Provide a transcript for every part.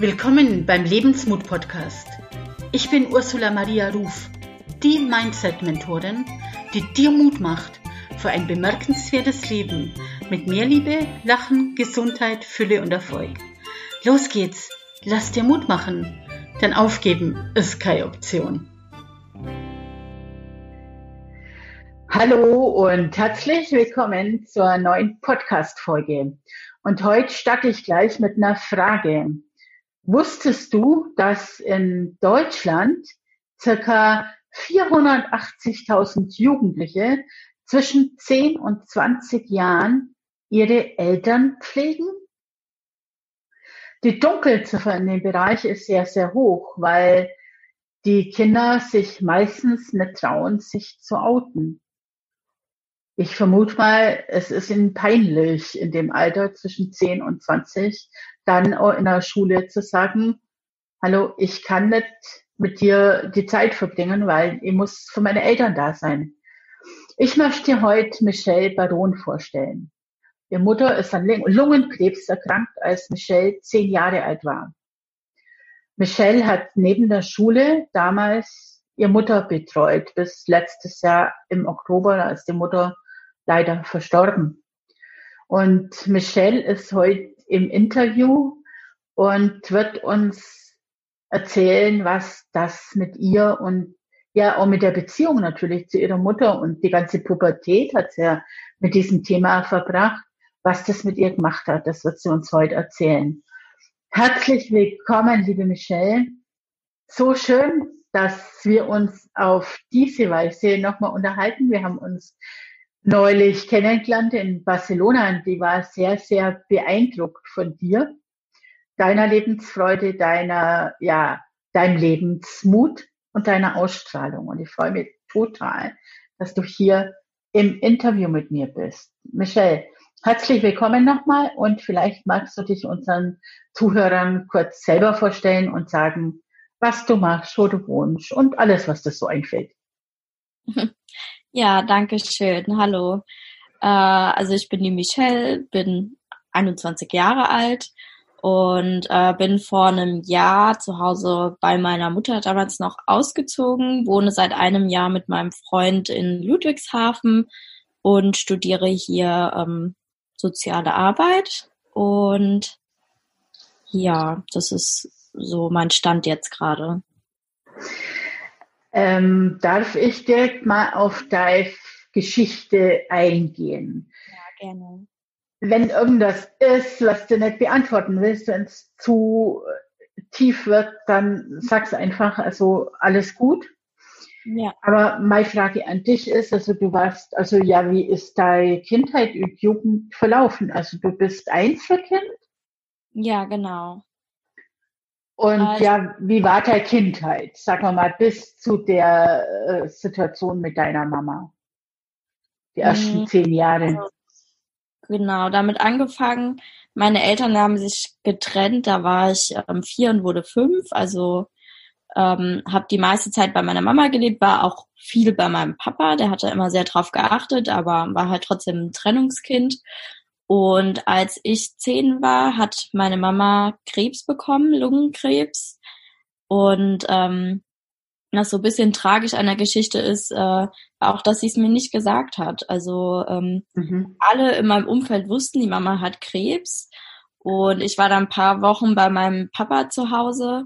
Willkommen beim Lebensmut Podcast. Ich bin Ursula Maria Ruf, die Mindset-Mentorin, die dir Mut macht für ein bemerkenswertes Leben mit mehr Liebe, Lachen, Gesundheit, Fülle und Erfolg. Los geht's, lass dir Mut machen, denn aufgeben ist keine Option. Hallo und herzlich willkommen zur neuen Podcast-Folge. Und heute starte ich gleich mit einer Frage. Wusstest du, dass in Deutschland circa 480.000 Jugendliche zwischen 10 und 20 Jahren ihre Eltern pflegen? Die Dunkelziffer in dem Bereich ist sehr, sehr hoch, weil die Kinder sich meistens nicht trauen, sich zu outen. Ich vermute mal, es ist ihnen peinlich, in dem Alter zwischen 10 und 20 dann in der Schule zu sagen, hallo, ich kann nicht mit dir die Zeit verbringen, weil ich muss für meine Eltern da sein. Ich möchte dir heute Michelle Baron vorstellen. Ihre Mutter ist an Lungenkrebs erkrankt, als Michelle zehn Jahre alt war. Michelle hat neben der Schule damals ihre Mutter betreut, bis letztes Jahr im Oktober, als die Mutter leider verstorben. Und Michelle ist heute im Interview und wird uns erzählen, was das mit ihr und ja auch mit der Beziehung natürlich zu ihrer Mutter und die ganze Pubertät hat sie ja mit diesem Thema verbracht, was das mit ihr gemacht hat. Das wird sie uns heute erzählen. Herzlich willkommen, liebe Michelle. So schön, dass wir uns auf diese Weise nochmal unterhalten. Wir haben uns neulich kennengelernt in Barcelona und die war sehr, sehr beeindruckt von dir, deiner Lebensfreude, deiner, ja, deinem Lebensmut und deiner Ausstrahlung. Und ich freue mich total, dass du hier im Interview mit mir bist. Michelle, herzlich willkommen nochmal und vielleicht magst du dich unseren Zuhörern kurz selber vorstellen und sagen, was du machst, wo du wohnst und alles, was dir so einfällt. Ja, danke schön. Hallo. Äh, also ich bin die Michelle, bin 21 Jahre alt und äh, bin vor einem Jahr zu Hause bei meiner Mutter damals noch ausgezogen, wohne seit einem Jahr mit meinem Freund in Ludwigshafen und studiere hier ähm, soziale Arbeit und ja, das ist so mein Stand jetzt gerade. Ähm, darf ich direkt mal auf deine Geschichte eingehen? Ja, gerne. Wenn irgendwas ist, was du nicht beantworten willst, wenn es zu tief wird, dann sag's einfach, also alles gut. Ja. Aber meine Frage an dich ist, also du warst, also ja, wie ist deine Kindheit und Jugend verlaufen? Also du bist Einzelkind? Ja, genau. Und also, ja, wie war deine Kindheit? Sag mal mal, bis zu der äh, Situation mit deiner Mama. Die ersten mhm. zehn Jahre. Genau, damit angefangen. Meine Eltern haben sich getrennt, da war ich ähm, vier und wurde fünf. Also ähm, habe die meiste Zeit bei meiner Mama gelebt, war auch viel bei meinem Papa, der hatte immer sehr drauf geachtet, aber war halt trotzdem ein Trennungskind. Und als ich zehn war, hat meine Mama Krebs bekommen, Lungenkrebs. Und ähm, was so ein bisschen tragisch an der Geschichte ist, äh, auch, dass sie es mir nicht gesagt hat. Also ähm, mhm. alle in meinem Umfeld wussten, die Mama hat Krebs. Und ich war dann ein paar Wochen bei meinem Papa zu Hause.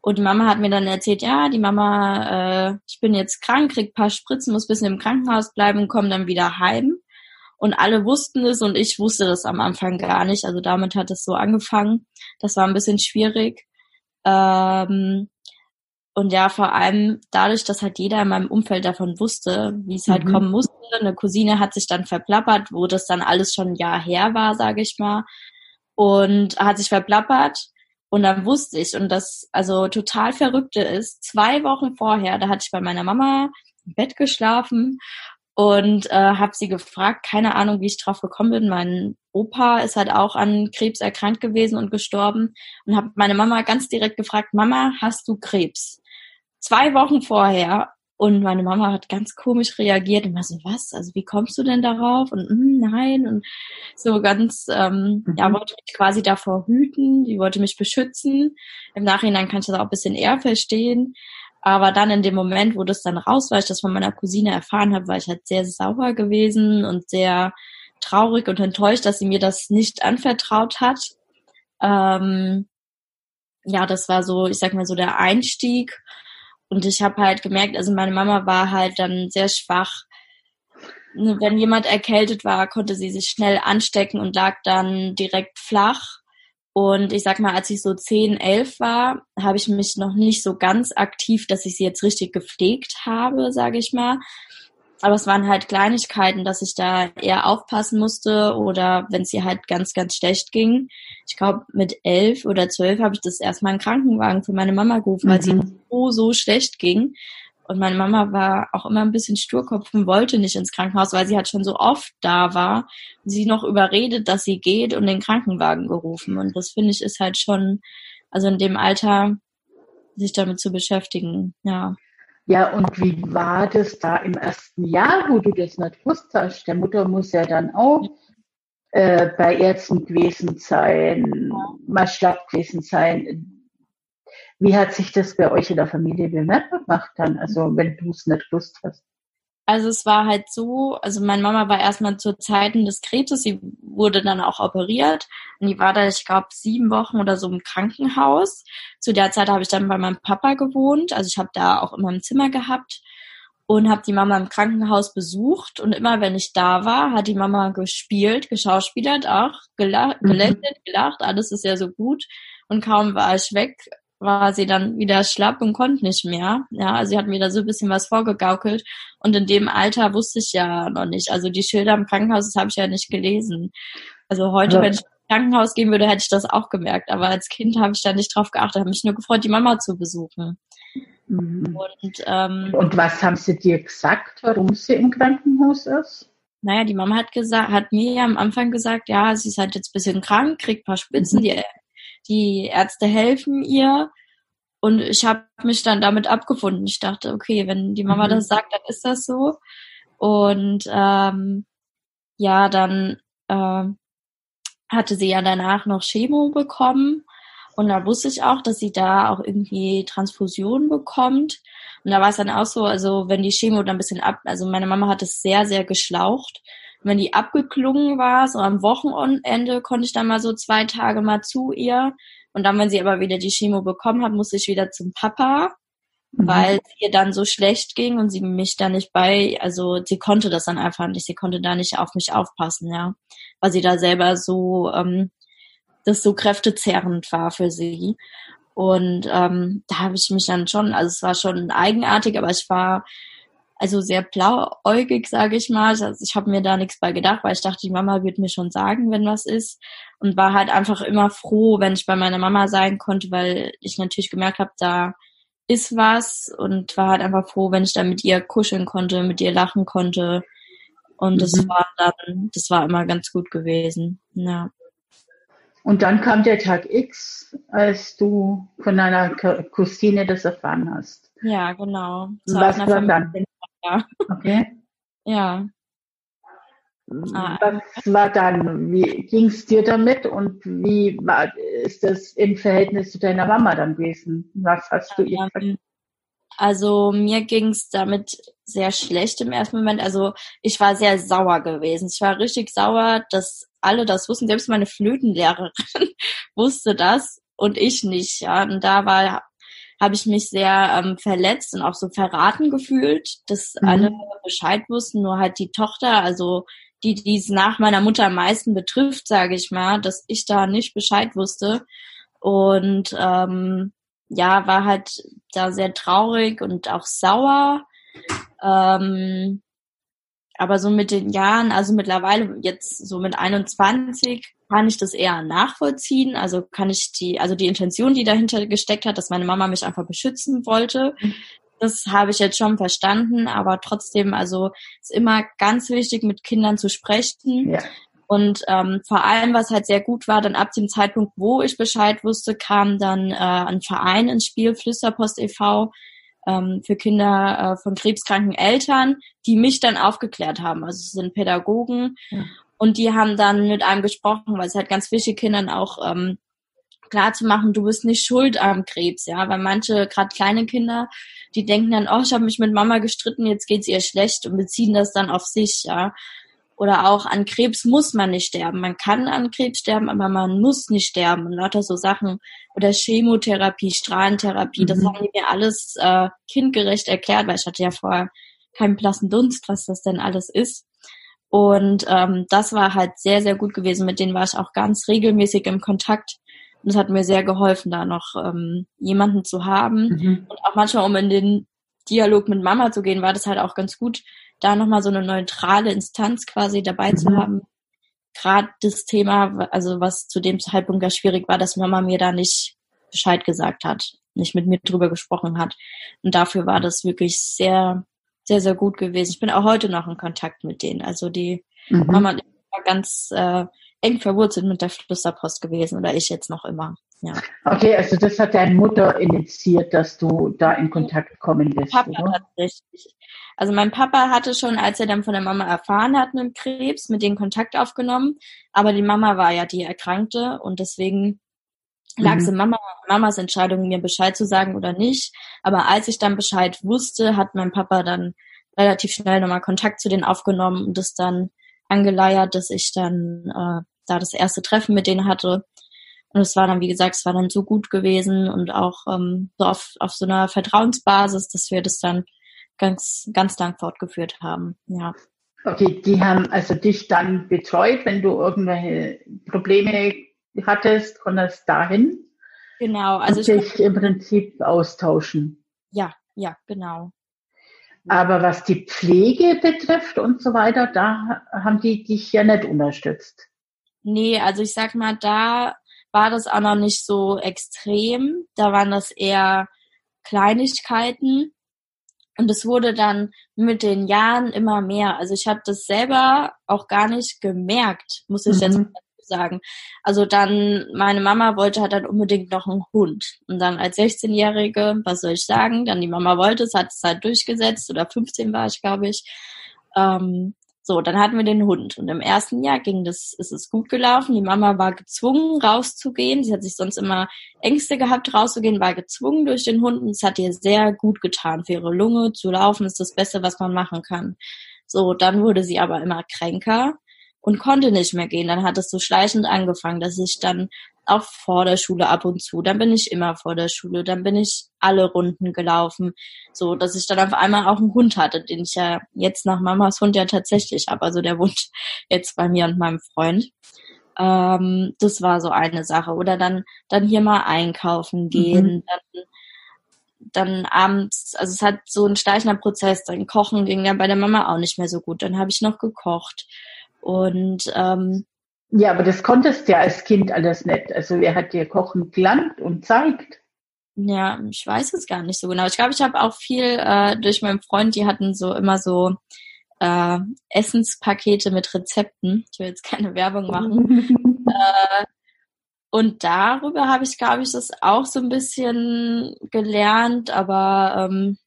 Und die Mama hat mir dann erzählt, ja, die Mama, äh, ich bin jetzt krank, krieg paar Spritzen, muss bisschen im Krankenhaus bleiben, komm dann wieder heim und alle wussten es und ich wusste das am Anfang gar nicht. Also damit hat es so angefangen. Das war ein bisschen schwierig. Ähm, und ja, vor allem dadurch, dass halt jeder in meinem Umfeld davon wusste, wie es halt mhm. kommen musste. Eine Cousine hat sich dann verplappert, wo das dann alles schon ein Jahr her war, sage ich mal. Und hat sich verplappert. Und dann wusste ich, und das also total Verrückte ist, zwei Wochen vorher, da hatte ich bei meiner Mama im Bett geschlafen und äh, habe sie gefragt, keine Ahnung, wie ich drauf gekommen bin. Mein Opa ist halt auch an Krebs erkrankt gewesen und gestorben und habe meine Mama ganz direkt gefragt, Mama, hast du Krebs? Zwei Wochen vorher Und meine Mama hat ganz komisch reagiert und war so, was? Also wie kommst du denn darauf? Und mm, nein. Und so ganz, ähm, mhm. ja, wollte mich quasi davor hüten, die wollte mich beschützen. Im Nachhinein kann ich das auch ein bisschen eher verstehen. Aber dann in dem Moment, wo das dann raus war, ich das von meiner Cousine erfahren habe, war ich halt sehr sauer gewesen und sehr traurig und enttäuscht, dass sie mir das nicht anvertraut hat. Ähm, ja, das war so, ich sag mal so der Einstieg. Und ich habe halt gemerkt, also meine Mama war halt dann sehr schwach. Wenn jemand erkältet war, konnte sie sich schnell anstecken und lag dann direkt flach. Und ich sag mal, als ich so 10, 11 war, habe ich mich noch nicht so ganz aktiv, dass ich sie jetzt richtig gepflegt habe, sage ich mal. Aber es waren halt Kleinigkeiten, dass ich da eher aufpassen musste oder wenn es ihr halt ganz, ganz schlecht ging. Ich glaube, mit elf oder zwölf habe ich das erstmal einen Krankenwagen für meine Mama gerufen, mhm. weil sie mhm. so, so schlecht ging. Und meine Mama war auch immer ein bisschen Sturkopf und wollte nicht ins Krankenhaus, weil sie halt schon so oft da war. Sie noch überredet, dass sie geht und den Krankenwagen gerufen. Und das finde ich ist halt schon, also in dem Alter, sich damit zu beschäftigen, ja. Ja, und wie war das da im ersten Jahr, wo du das nicht gewusst hast? Der Mutter muss ja dann auch äh, bei Ärzten gewesen sein, mal schlapp gewesen sein. Wie hat sich das bei euch in der Familie bemerkbar gemacht dann, also wenn du es nicht gewusst hast? Also es war halt so, also meine Mama war erstmal zu Zeiten des Krebses, sie wurde dann auch operiert und die war da, ich glaube, sieben Wochen oder so im Krankenhaus. Zu der Zeit habe ich dann bei meinem Papa gewohnt, also ich habe da auch immer ein Zimmer gehabt und habe die Mama im Krankenhaus besucht und immer wenn ich da war, hat die Mama gespielt, geschauspielert auch, gelacht, mhm. gelächelt, gelacht, alles ist ja so gut und kaum war ich weg, war sie dann wieder schlapp und konnte nicht mehr. Ja, also sie hat mir da so ein bisschen was vorgegaukelt. Und in dem Alter wusste ich ja noch nicht. Also die Schilder im Krankenhaus, das habe ich ja nicht gelesen. Also heute, ja. wenn ich ins Krankenhaus gehen würde, hätte ich das auch gemerkt. Aber als Kind habe ich da nicht drauf geachtet, habe mich nur gefreut, die Mama zu besuchen. Mhm. Und, ähm, und was haben sie dir gesagt, warum sie im Krankenhaus ist? Naja, die Mama hat gesagt, hat mir ja am Anfang gesagt, ja, sie ist halt jetzt ein bisschen krank, kriegt ein paar Spitzen, mhm. die die Ärzte helfen ihr. Und ich habe mich dann damit abgefunden. Ich dachte, okay, wenn die Mama mhm. das sagt, dann ist das so. Und ähm, ja, dann äh, hatte sie ja danach noch Chemo bekommen. Und da wusste ich auch, dass sie da auch irgendwie Transfusion bekommt. Und da war es dann auch so, also wenn die Chemo dann ein bisschen ab, also meine Mama hat es sehr, sehr geschlaucht wenn die abgeklungen war, so am Wochenende konnte ich dann mal so zwei Tage mal zu ihr. Und dann, wenn sie aber wieder die Chemo bekommen hat, musste ich wieder zum Papa, mhm. weil es ihr dann so schlecht ging und sie mich da nicht bei, also sie konnte das dann einfach nicht, sie konnte da nicht auf mich aufpassen, ja. Weil sie da selber so, ähm, das so kräftezerrend war für sie. Und ähm, da habe ich mich dann schon, also es war schon eigenartig, aber ich war also sehr blauäugig, sage ich mal. Also ich habe mir da nichts bei gedacht, weil ich dachte, die Mama wird mir schon sagen, wenn was ist. Und war halt einfach immer froh, wenn ich bei meiner Mama sein konnte, weil ich natürlich gemerkt habe, da ist was und war halt einfach froh, wenn ich da mit ihr kuscheln konnte, mit ihr lachen konnte. Und mhm. das war dann, das war immer ganz gut gewesen. Ja. Und dann kam der Tag X, als du von deiner Cousine das erfahren hast. Ja, genau. Was war dann? Ja. Okay. Ja. Ah. Was war dann? Wie ging es dir damit und wie war, ist das im Verhältnis zu deiner Mama dann gewesen? Was hast du ihr gesagt? Also mir ging es damit sehr schlecht im ersten Moment. Also ich war sehr sauer gewesen. Ich war richtig sauer, dass alle das wussten. Selbst meine Flötenlehrerin wusste das und ich nicht. Ja, und da war habe ich mich sehr ähm, verletzt und auch so verraten gefühlt, dass mhm. alle Bescheid wussten, nur halt die Tochter, also die, die es nach meiner Mutter am meisten betrifft, sage ich mal, dass ich da nicht Bescheid wusste. Und ähm, ja, war halt da sehr traurig und auch sauer. Ähm, aber so mit den Jahren, also mittlerweile jetzt so mit 21, kann ich das eher nachvollziehen. Also kann ich die, also die Intention, die dahinter gesteckt hat, dass meine Mama mich einfach beschützen wollte, das habe ich jetzt schon verstanden. Aber trotzdem, also ist immer ganz wichtig, mit Kindern zu sprechen. Ja. Und ähm, vor allem, was halt sehr gut war, dann ab dem Zeitpunkt, wo ich Bescheid wusste, kam dann äh, ein Verein ins Spiel, Flüsterpost e.V., ähm, für Kinder äh, von krebskranken Eltern, die mich dann aufgeklärt haben. Also es sind Pädagogen ja. und die haben dann mit einem gesprochen, weil es halt ganz wichtig Kindern auch ähm, klar zu machen, du bist nicht schuld am Krebs, ja, weil manche, gerade kleine Kinder, die denken dann, oh, ich habe mich mit Mama gestritten, jetzt geht's ihr schlecht und beziehen das dann auf sich, ja. Oder auch an Krebs muss man nicht sterben. Man kann an Krebs sterben, aber man muss nicht sterben. Und lauter so Sachen. Oder Chemotherapie, Strahlentherapie, mhm. das haben die mir alles äh, kindgerecht erklärt, weil ich hatte ja vorher keinen blassen Dunst, was das denn alles ist. Und ähm, das war halt sehr, sehr gut gewesen. Mit denen war ich auch ganz regelmäßig im Kontakt. Und es hat mir sehr geholfen, da noch ähm, jemanden zu haben. Mhm. Und auch manchmal, um in den Dialog mit Mama zu gehen, war das halt auch ganz gut, da nochmal so eine neutrale Instanz quasi dabei mhm. zu haben. Gerade das Thema, also was zu dem Zeitpunkt gar schwierig war, dass Mama mir da nicht Bescheid gesagt hat, nicht mit mir drüber gesprochen hat. Und dafür war das wirklich sehr, sehr, sehr gut gewesen. Ich bin auch heute noch in Kontakt mit denen. Also die mhm. Mama war ganz äh, eng verwurzelt mit der Flüsterpost gewesen oder ich jetzt noch immer. Ja. Okay, also das hat deine Mutter initiiert, dass du da in Kontakt kommen bist. Papa oder? tatsächlich. Also mein Papa hatte schon, als er dann von der Mama erfahren hat mit Krebs, mit denen Kontakt aufgenommen. Aber die Mama war ja die Erkrankte und deswegen lag es mhm. in Mama, Mamas Entscheidung, mir Bescheid zu sagen oder nicht. Aber als ich dann Bescheid wusste, hat mein Papa dann relativ schnell nochmal Kontakt zu denen aufgenommen und das dann angeleiert, dass ich dann äh, da das erste Treffen mit denen hatte. Und es war dann, wie gesagt, es war dann so gut gewesen und auch ähm, so auf, auf so einer Vertrauensbasis, dass wir das dann ganz, ganz lang fortgeführt haben. Ja. Okay, die haben also dich dann betreut, wenn du irgendwelche Probleme hattest, konntest dahin. Genau, also und dich im Prinzip austauschen. Ja, ja, genau. Aber was die Pflege betrifft und so weiter, da haben die dich ja nicht unterstützt. Nee, also ich sag mal, da war das auch noch nicht so extrem. Da waren das eher Kleinigkeiten. Und es wurde dann mit den Jahren immer mehr. Also ich habe das selber auch gar nicht gemerkt, muss ich mhm. jetzt sagen. Also dann, meine Mama wollte halt dann unbedingt noch einen Hund. Und dann als 16-Jährige, was soll ich sagen, dann die Mama wollte es, hat es halt durchgesetzt, oder 15 war ich, glaube ich. Ähm, so, dann hatten wir den Hund und im ersten Jahr ging das, ist es gut gelaufen. Die Mama war gezwungen rauszugehen. Sie hat sich sonst immer Ängste gehabt rauszugehen, war gezwungen durch den Hund und es hat ihr sehr gut getan. Für ihre Lunge zu laufen ist das Beste, was man machen kann. So, dann wurde sie aber immer kränker und konnte nicht mehr gehen. Dann hat es so schleichend angefangen, dass ich dann auch vor der Schule ab und zu, dann bin ich immer vor der Schule, dann bin ich alle Runden gelaufen, so dass ich dann auf einmal auch einen Hund hatte, den ich ja jetzt nach Mamas Hund ja tatsächlich habe, also der wohnt jetzt bei mir und meinem Freund. Ähm, das war so eine Sache. Oder dann, dann hier mal einkaufen gehen, mhm. dann dann abends, also es hat so ein schleichender Prozess, dann kochen ging ja bei der Mama auch nicht mehr so gut. Dann habe ich noch gekocht. Und ähm, ja, aber das konntest du ja als Kind alles nicht. Also wer hat dir Kochen gelernt und zeigt? Ja, ich weiß es gar nicht so genau. Ich glaube, ich habe auch viel äh, durch meinen Freund, die hatten so immer so äh, Essenspakete mit Rezepten. Ich will jetzt keine Werbung machen. äh, und darüber habe ich, glaube ich, das auch so ein bisschen gelernt, aber ähm,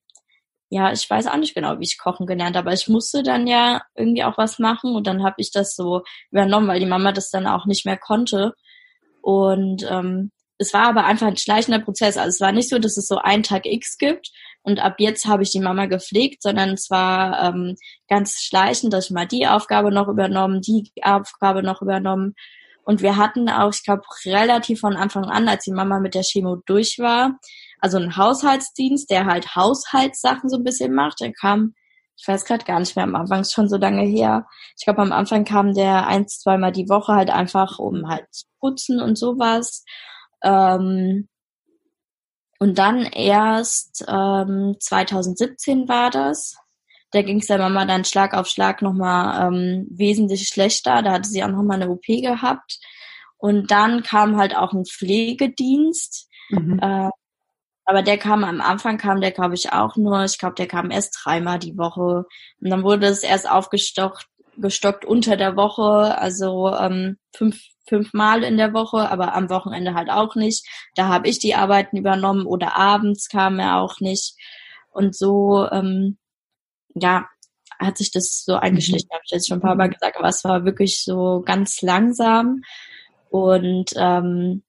ja, ich weiß auch nicht genau, wie ich kochen gelernt habe, aber ich musste dann ja irgendwie auch was machen und dann habe ich das so übernommen, weil die Mama das dann auch nicht mehr konnte. Und ähm, es war aber einfach ein schleichender Prozess. Also es war nicht so, dass es so einen Tag X gibt und ab jetzt habe ich die Mama gepflegt, sondern es war ähm, ganz schleichend, dass ich mal die Aufgabe noch übernommen, die Aufgabe noch übernommen. Und wir hatten auch, ich glaube, relativ von Anfang an, als die Mama mit der Chemo durch war, also ein Haushaltsdienst, der halt Haushaltssachen so ein bisschen macht. Der kam, ich weiß gerade gar nicht mehr, am Anfang ist schon so lange her. Ich glaube, am Anfang kam der eins, zweimal die Woche halt einfach, um halt zu putzen und sowas. Ähm, und dann erst ähm, 2017 war das. Da ging es der Mama dann Schlag auf Schlag nochmal ähm, wesentlich schlechter. Da hatte sie auch nochmal eine OP gehabt. Und dann kam halt auch ein Pflegedienst. Mhm. Äh, aber der kam am Anfang kam der, glaube ich, auch nur, ich glaube, der kam erst dreimal die Woche. Und dann wurde es erst aufgestockt gestockt unter der Woche, also ähm, fünf, fünfmal in der Woche, aber am Wochenende halt auch nicht. Da habe ich die Arbeiten übernommen oder abends kam er auch nicht. Und so, ähm, ja, hat sich das so eingeschlichen, mhm. habe ich jetzt schon ein paar Mal mhm. gesagt, aber es war wirklich so ganz langsam und ähm,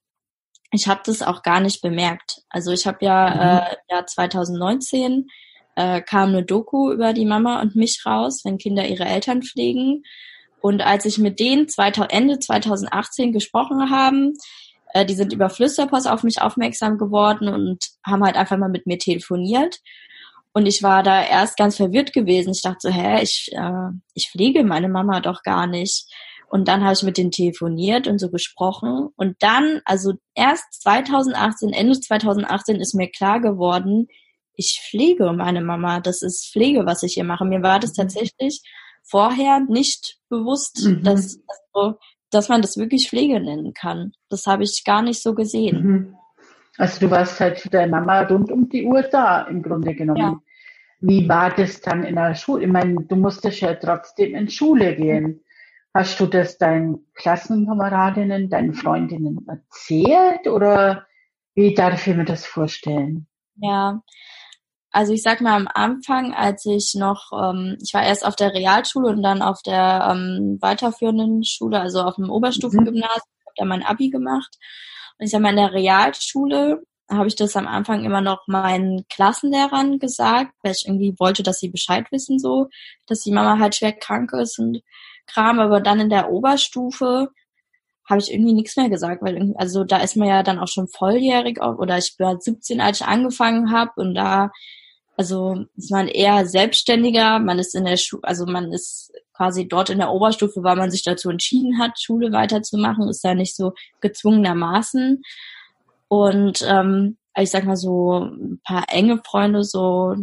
ich habe das auch gar nicht bemerkt. Also ich habe ja mhm. äh, ja 2019 äh, kam eine Doku über die Mama und mich raus, wenn Kinder ihre Eltern pflegen. Und als ich mit denen 2000, Ende 2018 gesprochen haben, äh, die sind über Flüsterpost auf mich aufmerksam geworden und haben halt einfach mal mit mir telefoniert. Und ich war da erst ganz verwirrt gewesen. Ich dachte so, hä, ich, äh, ich pflege meine Mama doch gar nicht. Und dann habe ich mit denen telefoniert und so gesprochen. Und dann, also erst 2018, Ende 2018 ist mir klar geworden, ich pflege meine Mama. Das ist Pflege, was ich hier mache. Mir war das mhm. tatsächlich vorher nicht bewusst, mhm. dass, also, dass man das wirklich Pflege nennen kann. Das habe ich gar nicht so gesehen. Mhm. Also du warst halt für deine Mama rund um die Uhr da, im Grunde genommen. Ja. Wie war das dann in der Schule? Ich meine, du musstest ja trotzdem in Schule gehen. Hast du das deinen Klassenkameradinnen, deinen Freundinnen erzählt oder wie darf ich mir das vorstellen? Ja, also ich sag mal am Anfang, als ich noch, ähm, ich war erst auf der Realschule und dann auf der ähm, weiterführenden Schule, also auf dem Oberstufengymnasium, mhm. habe da mein Abi gemacht. Und ich sag mal, in der Realschule habe ich das am Anfang immer noch meinen Klassenlehrern gesagt, weil ich irgendwie wollte, dass sie Bescheid wissen, so, dass die Mama halt schwer krank ist und Kram. Aber dann in der Oberstufe habe ich irgendwie nichts mehr gesagt, weil also da ist man ja dann auch schon volljährig oder ich war 17, als ich angefangen habe und da also ist man eher selbstständiger, man ist in der Schule, also man ist quasi dort in der Oberstufe, weil man sich dazu entschieden hat, Schule weiterzumachen, ist da nicht so gezwungenermaßen. Und ähm, ich sag mal so ein paar enge Freunde, so,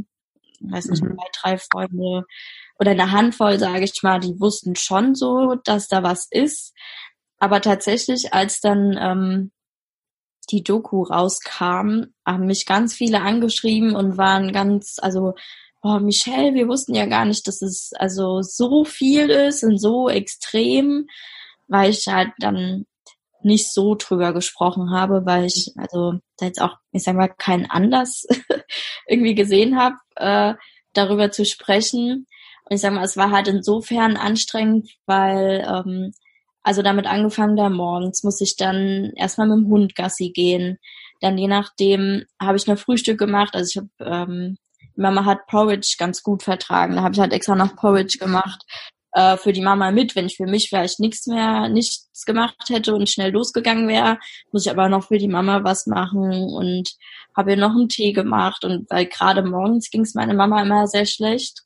weiß nicht, mhm. zwei, drei Freunde oder eine Handvoll, sage ich mal, die wussten schon so, dass da was ist. Aber tatsächlich, als dann ähm, die Doku rauskam, haben mich ganz viele angeschrieben und waren ganz, also, oh, Michelle, wir wussten ja gar nicht, dass es also so viel ist und so extrem, weil ich halt dann nicht so drüber gesprochen habe, weil ich also da jetzt auch, ich sag mal, keinen Anlass irgendwie gesehen habe, äh, darüber zu sprechen. Und ich sag mal, es war halt insofern anstrengend, weil ähm, also damit angefangen, da morgens muss ich dann erstmal mit dem Hund Gassi gehen. Dann je nachdem habe ich noch Frühstück gemacht. Also ich habe, ähm, Mama hat Porridge ganz gut vertragen. Da habe ich halt extra noch Porridge gemacht äh, für die Mama mit. Wenn ich für mich vielleicht nichts mehr, nichts gemacht hätte und schnell losgegangen wäre, muss ich aber noch für die Mama was machen und habe ihr noch einen Tee gemacht. Und weil gerade morgens ging es meiner Mama immer sehr schlecht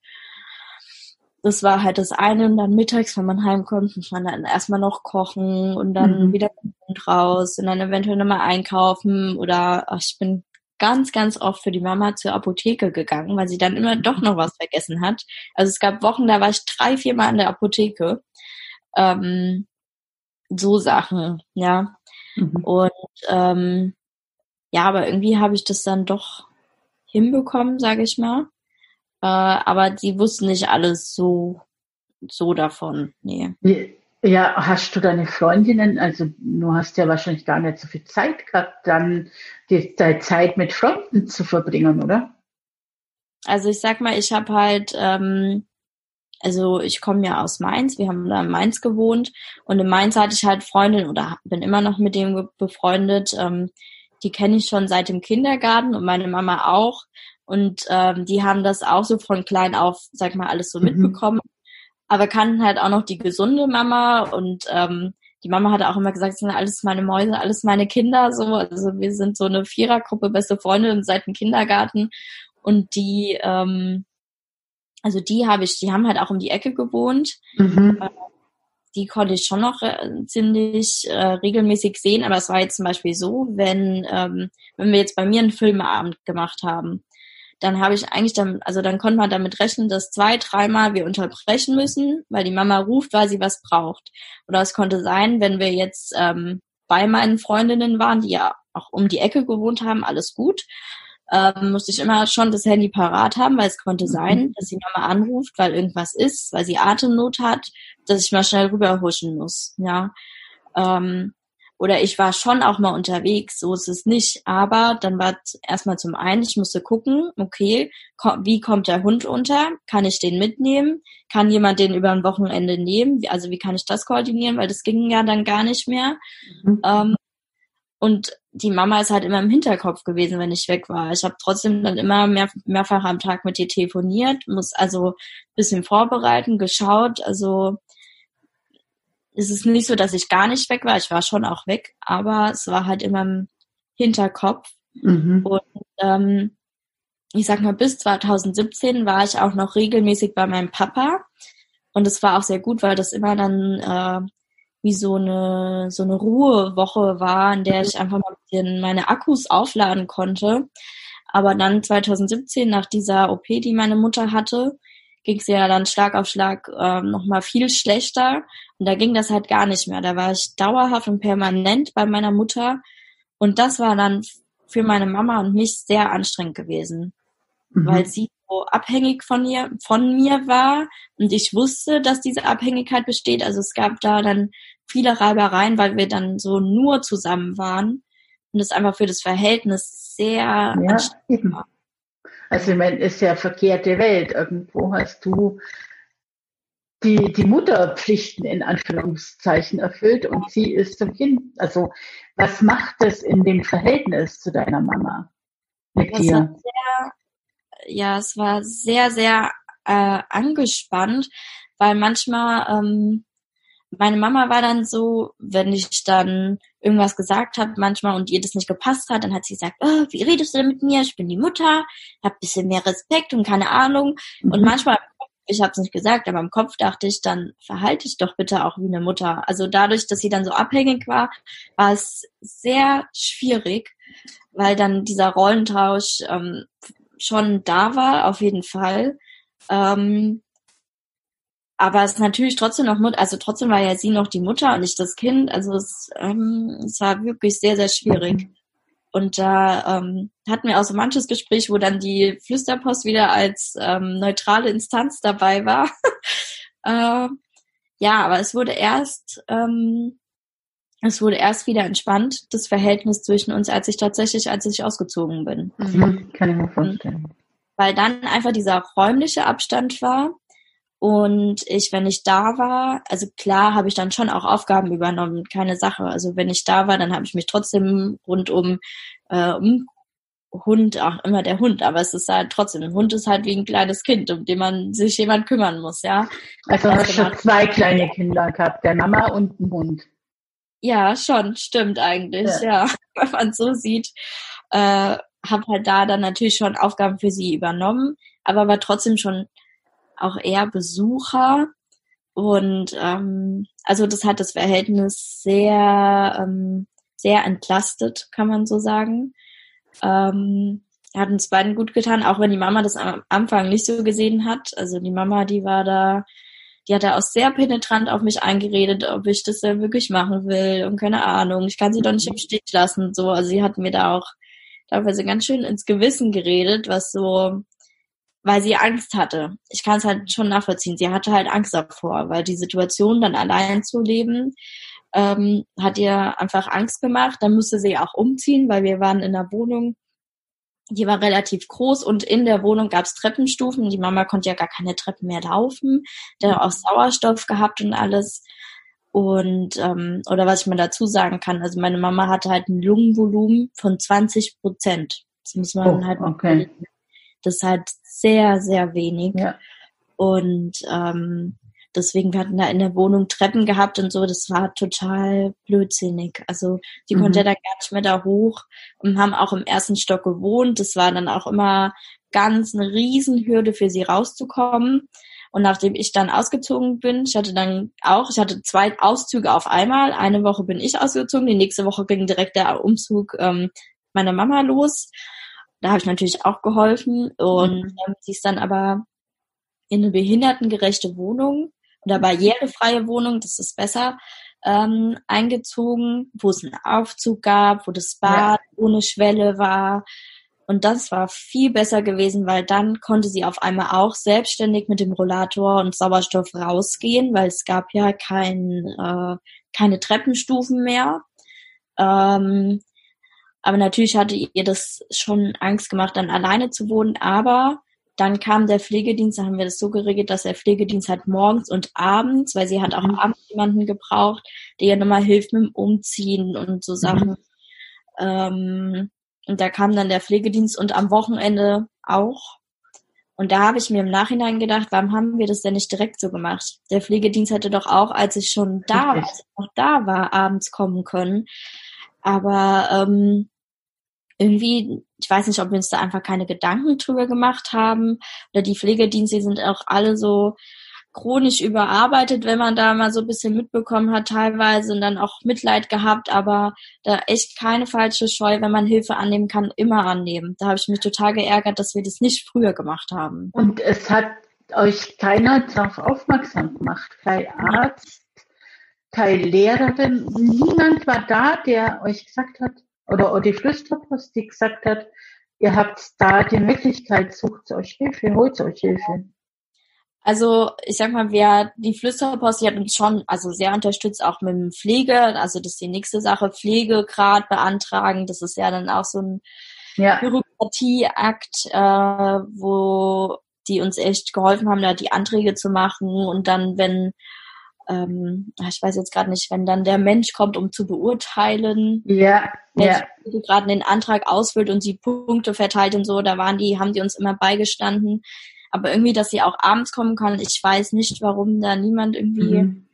das war halt das eine und dann mittags, wenn man heimkommt, muss man dann erstmal noch kochen und dann mhm. wieder raus und dann eventuell nochmal einkaufen oder ach, ich bin ganz, ganz oft für die Mama zur Apotheke gegangen, weil sie dann immer doch noch was vergessen hat. Also es gab Wochen, da war ich drei, vier Mal in der Apotheke. Ähm, so Sachen, ja. Mhm. Und ähm, ja, aber irgendwie habe ich das dann doch hinbekommen, sage ich mal. Äh, aber sie wussten nicht alles so, so davon. Nee. Ja, hast du deine Freundinnen, also du hast ja wahrscheinlich gar nicht so viel Zeit gehabt, dann die, die Zeit mit Freunden zu verbringen, oder? Also ich sag mal, ich habe halt, ähm, also ich komme ja aus Mainz, wir haben da in Mainz gewohnt und in Mainz hatte ich halt Freundinnen oder bin immer noch mit dem befreundet. Ähm, die kenne ich schon seit dem Kindergarten und meine Mama auch. Und ähm, die haben das auch so von klein auf, sag mal, alles so mhm. mitbekommen. Aber kannten halt auch noch die gesunde Mama und ähm, die Mama hatte auch immer gesagt, das sind alles meine Mäuse, alles meine Kinder, so. Also wir sind so eine Vierergruppe, beste Freunde seit dem Kindergarten. Und die, ähm, also die habe ich, die haben halt auch um die Ecke gewohnt. Mhm. Äh, die konnte ich schon noch äh, ziemlich äh, regelmäßig sehen, aber es war jetzt zum Beispiel so, wenn, ähm, wenn wir jetzt bei mir einen Filmabend gemacht haben, dann habe ich eigentlich dann, also dann konnte man damit rechnen, dass zwei, dreimal wir unterbrechen müssen, weil die Mama ruft, weil sie was braucht. Oder es konnte sein, wenn wir jetzt ähm, bei meinen Freundinnen waren, die ja auch um die Ecke gewohnt haben, alles gut, ähm, musste ich immer schon das Handy parat haben, weil es konnte mhm. sein, dass die Mama anruft, weil irgendwas ist, weil sie Atemnot hat, dass ich mal schnell rüberhuschen muss. Ja. Ähm, oder ich war schon auch mal unterwegs, so ist es nicht. Aber dann war erstmal zum einen, ich musste gucken, okay, wie kommt der Hund unter? Kann ich den mitnehmen? Kann jemand den über ein Wochenende nehmen? Also wie kann ich das koordinieren? Weil das ging ja dann gar nicht mehr. Mhm. Ähm, und die Mama ist halt immer im Hinterkopf gewesen, wenn ich weg war. Ich habe trotzdem dann immer mehr, mehrfach am Tag mit ihr telefoniert, muss also bisschen vorbereiten, geschaut. Also es ist nicht so, dass ich gar nicht weg war. Ich war schon auch weg, aber es war halt immer im Hinterkopf. Mhm. Und ähm, ich sag mal, bis 2017 war ich auch noch regelmäßig bei meinem Papa. Und es war auch sehr gut, weil das immer dann äh, wie so eine so eine Ruhewoche war, in der ich einfach mal ein bisschen meine Akkus aufladen konnte. Aber dann 2017 nach dieser OP, die meine Mutter hatte, ging es ja dann Schlag auf Schlag ähm, nochmal viel schlechter. Und da ging das halt gar nicht mehr. Da war ich dauerhaft und permanent bei meiner Mutter. Und das war dann für meine Mama und mich sehr anstrengend gewesen. Mhm. Weil sie so abhängig von ihr, von mir war. Und ich wusste, dass diese Abhängigkeit besteht. Also es gab da dann viele Reibereien, weil wir dann so nur zusammen waren. Und es einfach für das Verhältnis sehr ja, anstrengend war. Also ich meine, ist ja verkehrte Welt. Irgendwo hast du die, die Mutterpflichten in Anführungszeichen erfüllt und sie ist zum Kind. Also was macht das in dem Verhältnis zu deiner Mama mit dir? Sehr, ja, es war sehr, sehr äh, angespannt, weil manchmal ähm, meine Mama war dann so, wenn ich dann irgendwas gesagt habe manchmal und ihr das nicht gepasst hat, dann hat sie gesagt, oh, wie redest du denn mit mir? Ich bin die Mutter, hab ein bisschen mehr Respekt und keine Ahnung. Mhm. Und manchmal, ich habe es nicht gesagt, aber im Kopf dachte ich, dann verhalte ich doch bitte auch wie eine Mutter. Also dadurch, dass sie dann so abhängig war, war es sehr schwierig, weil dann dieser Rollentausch ähm, schon da war, auf jeden Fall. Ähm, aber es ist natürlich trotzdem noch Mutter, also trotzdem war ja sie noch die Mutter und nicht das Kind. Also es, ähm, es war wirklich sehr, sehr schwierig. Und da ähm, hatten wir auch so manches Gespräch, wo dann die Flüsterpost wieder als ähm, neutrale Instanz dabei war. äh, ja, aber es wurde erst, ähm, es wurde erst wieder entspannt, das Verhältnis zwischen uns, als ich tatsächlich, als ich ausgezogen bin. Mhm, kann ich mir vorstellen. Weil dann einfach dieser räumliche Abstand war und ich, wenn ich da war, also klar habe ich dann schon auch Aufgaben übernommen, keine Sache. Also wenn ich da war, dann habe ich mich trotzdem rund um, äh, um Hund, auch immer der Hund, aber es ist halt trotzdem, ein Hund ist halt wie ein kleines Kind, um den man sich jemand kümmern muss, ja. Also hast du schon zwei kleine Kinder gehabt, der Mama und ein Hund. Ja, schon, stimmt eigentlich, ja. ja. Wenn man so sieht, äh, habe halt da dann natürlich schon Aufgaben für sie übernommen, aber war trotzdem schon auch eher Besucher. Und ähm, also das hat das Verhältnis sehr, ähm, sehr entlastet, kann man so sagen. Ähm, hat uns beiden gut getan, auch wenn die Mama das am Anfang nicht so gesehen hat. Also die Mama, die war da, die hat da auch sehr penetrant auf mich eingeredet, ob ich das ja wirklich machen will und keine Ahnung. Ich kann sie doch nicht im Stich lassen. So, also sie hat mir da auch teilweise ganz schön ins Gewissen geredet, was so weil sie Angst hatte. Ich kann es halt schon nachvollziehen. Sie hatte halt Angst davor, weil die Situation, dann allein zu leben, ähm, hat ihr einfach Angst gemacht. Dann musste sie auch umziehen, weil wir waren in einer Wohnung, die war relativ groß und in der Wohnung gab es Treppenstufen. Die Mama konnte ja gar keine Treppen mehr laufen. Der auch Sauerstoff gehabt und alles. Und ähm, oder was ich mal dazu sagen kann, also meine Mama hatte halt ein Lungenvolumen von 20 Prozent. Das muss man oh, halt okay. Das ist halt sehr, sehr wenig. Ja. Und ähm, deswegen, wir hatten da in der Wohnung Treppen gehabt und so, das war total blödsinnig. Also die mhm. konnte da gar nicht mehr da hoch und haben auch im ersten Stock gewohnt. Das war dann auch immer ganz eine Riesenhürde für sie rauszukommen. Und nachdem ich dann ausgezogen bin, ich hatte dann auch, ich hatte zwei Auszüge auf einmal. Eine Woche bin ich ausgezogen, die nächste Woche ging direkt der Umzug ähm, meiner Mama los. Da habe ich natürlich auch geholfen und mhm. ähm, sie ist dann aber in eine behindertengerechte Wohnung oder barrierefreie Wohnung, das ist besser, ähm, eingezogen, wo es einen Aufzug gab, wo das Bad ja. ohne Schwelle war. Und das war viel besser gewesen, weil dann konnte sie auf einmal auch selbstständig mit dem Rollator und Sauerstoff rausgehen, weil es gab ja kein, äh, keine Treppenstufen mehr. Ähm, aber natürlich hatte ihr das schon Angst gemacht, dann alleine zu wohnen. Aber dann kam der Pflegedienst, da haben wir das so geregelt, dass der Pflegedienst halt morgens und abends, weil sie hat auch mhm. abends jemanden gebraucht, der ihr nochmal hilft mit dem Umziehen und so Sachen. Mhm. Ähm, und da kam dann der Pflegedienst und am Wochenende auch. Und da habe ich mir im Nachhinein gedacht, warum haben wir das denn nicht direkt so gemacht? Der Pflegedienst hätte doch auch, als ich schon da, als ich noch da war, abends kommen können. Aber ähm, irgendwie, ich weiß nicht, ob wir uns da einfach keine Gedanken drüber gemacht haben. Oder die Pflegedienste sind auch alle so chronisch überarbeitet, wenn man da mal so ein bisschen mitbekommen hat, teilweise und dann auch Mitleid gehabt, aber da echt keine falsche Scheu, wenn man Hilfe annehmen kann, immer annehmen. Da habe ich mich total geärgert, dass wir das nicht früher gemacht haben. Und es hat euch keiner darauf aufmerksam gemacht, kein Arzt, keine Lehrerin, niemand war da, der euch gesagt hat, oder, die Flüsterpost, die gesagt hat, ihr habt da die Möglichkeit, sucht euch Hilfe, holt euch Hilfe. Also ich sag mal, wer die Flüsterpost, die hat uns schon also sehr unterstützt, auch mit dem Pflege, also das ist die nächste Sache, Pflegegrad beantragen, das ist ja dann auch so ein ja. Bürokratieakt, äh, wo die uns echt geholfen haben, da die Anträge zu machen und dann, wenn ähm, ich weiß jetzt gerade nicht, wenn dann der Mensch kommt, um zu beurteilen, ja, ja. gerade den Antrag ausfüllt und sie Punkte verteilt und so, da waren die, haben die uns immer beigestanden. Aber irgendwie, dass sie auch abends kommen kann, ich weiß nicht, warum da niemand irgendwie mhm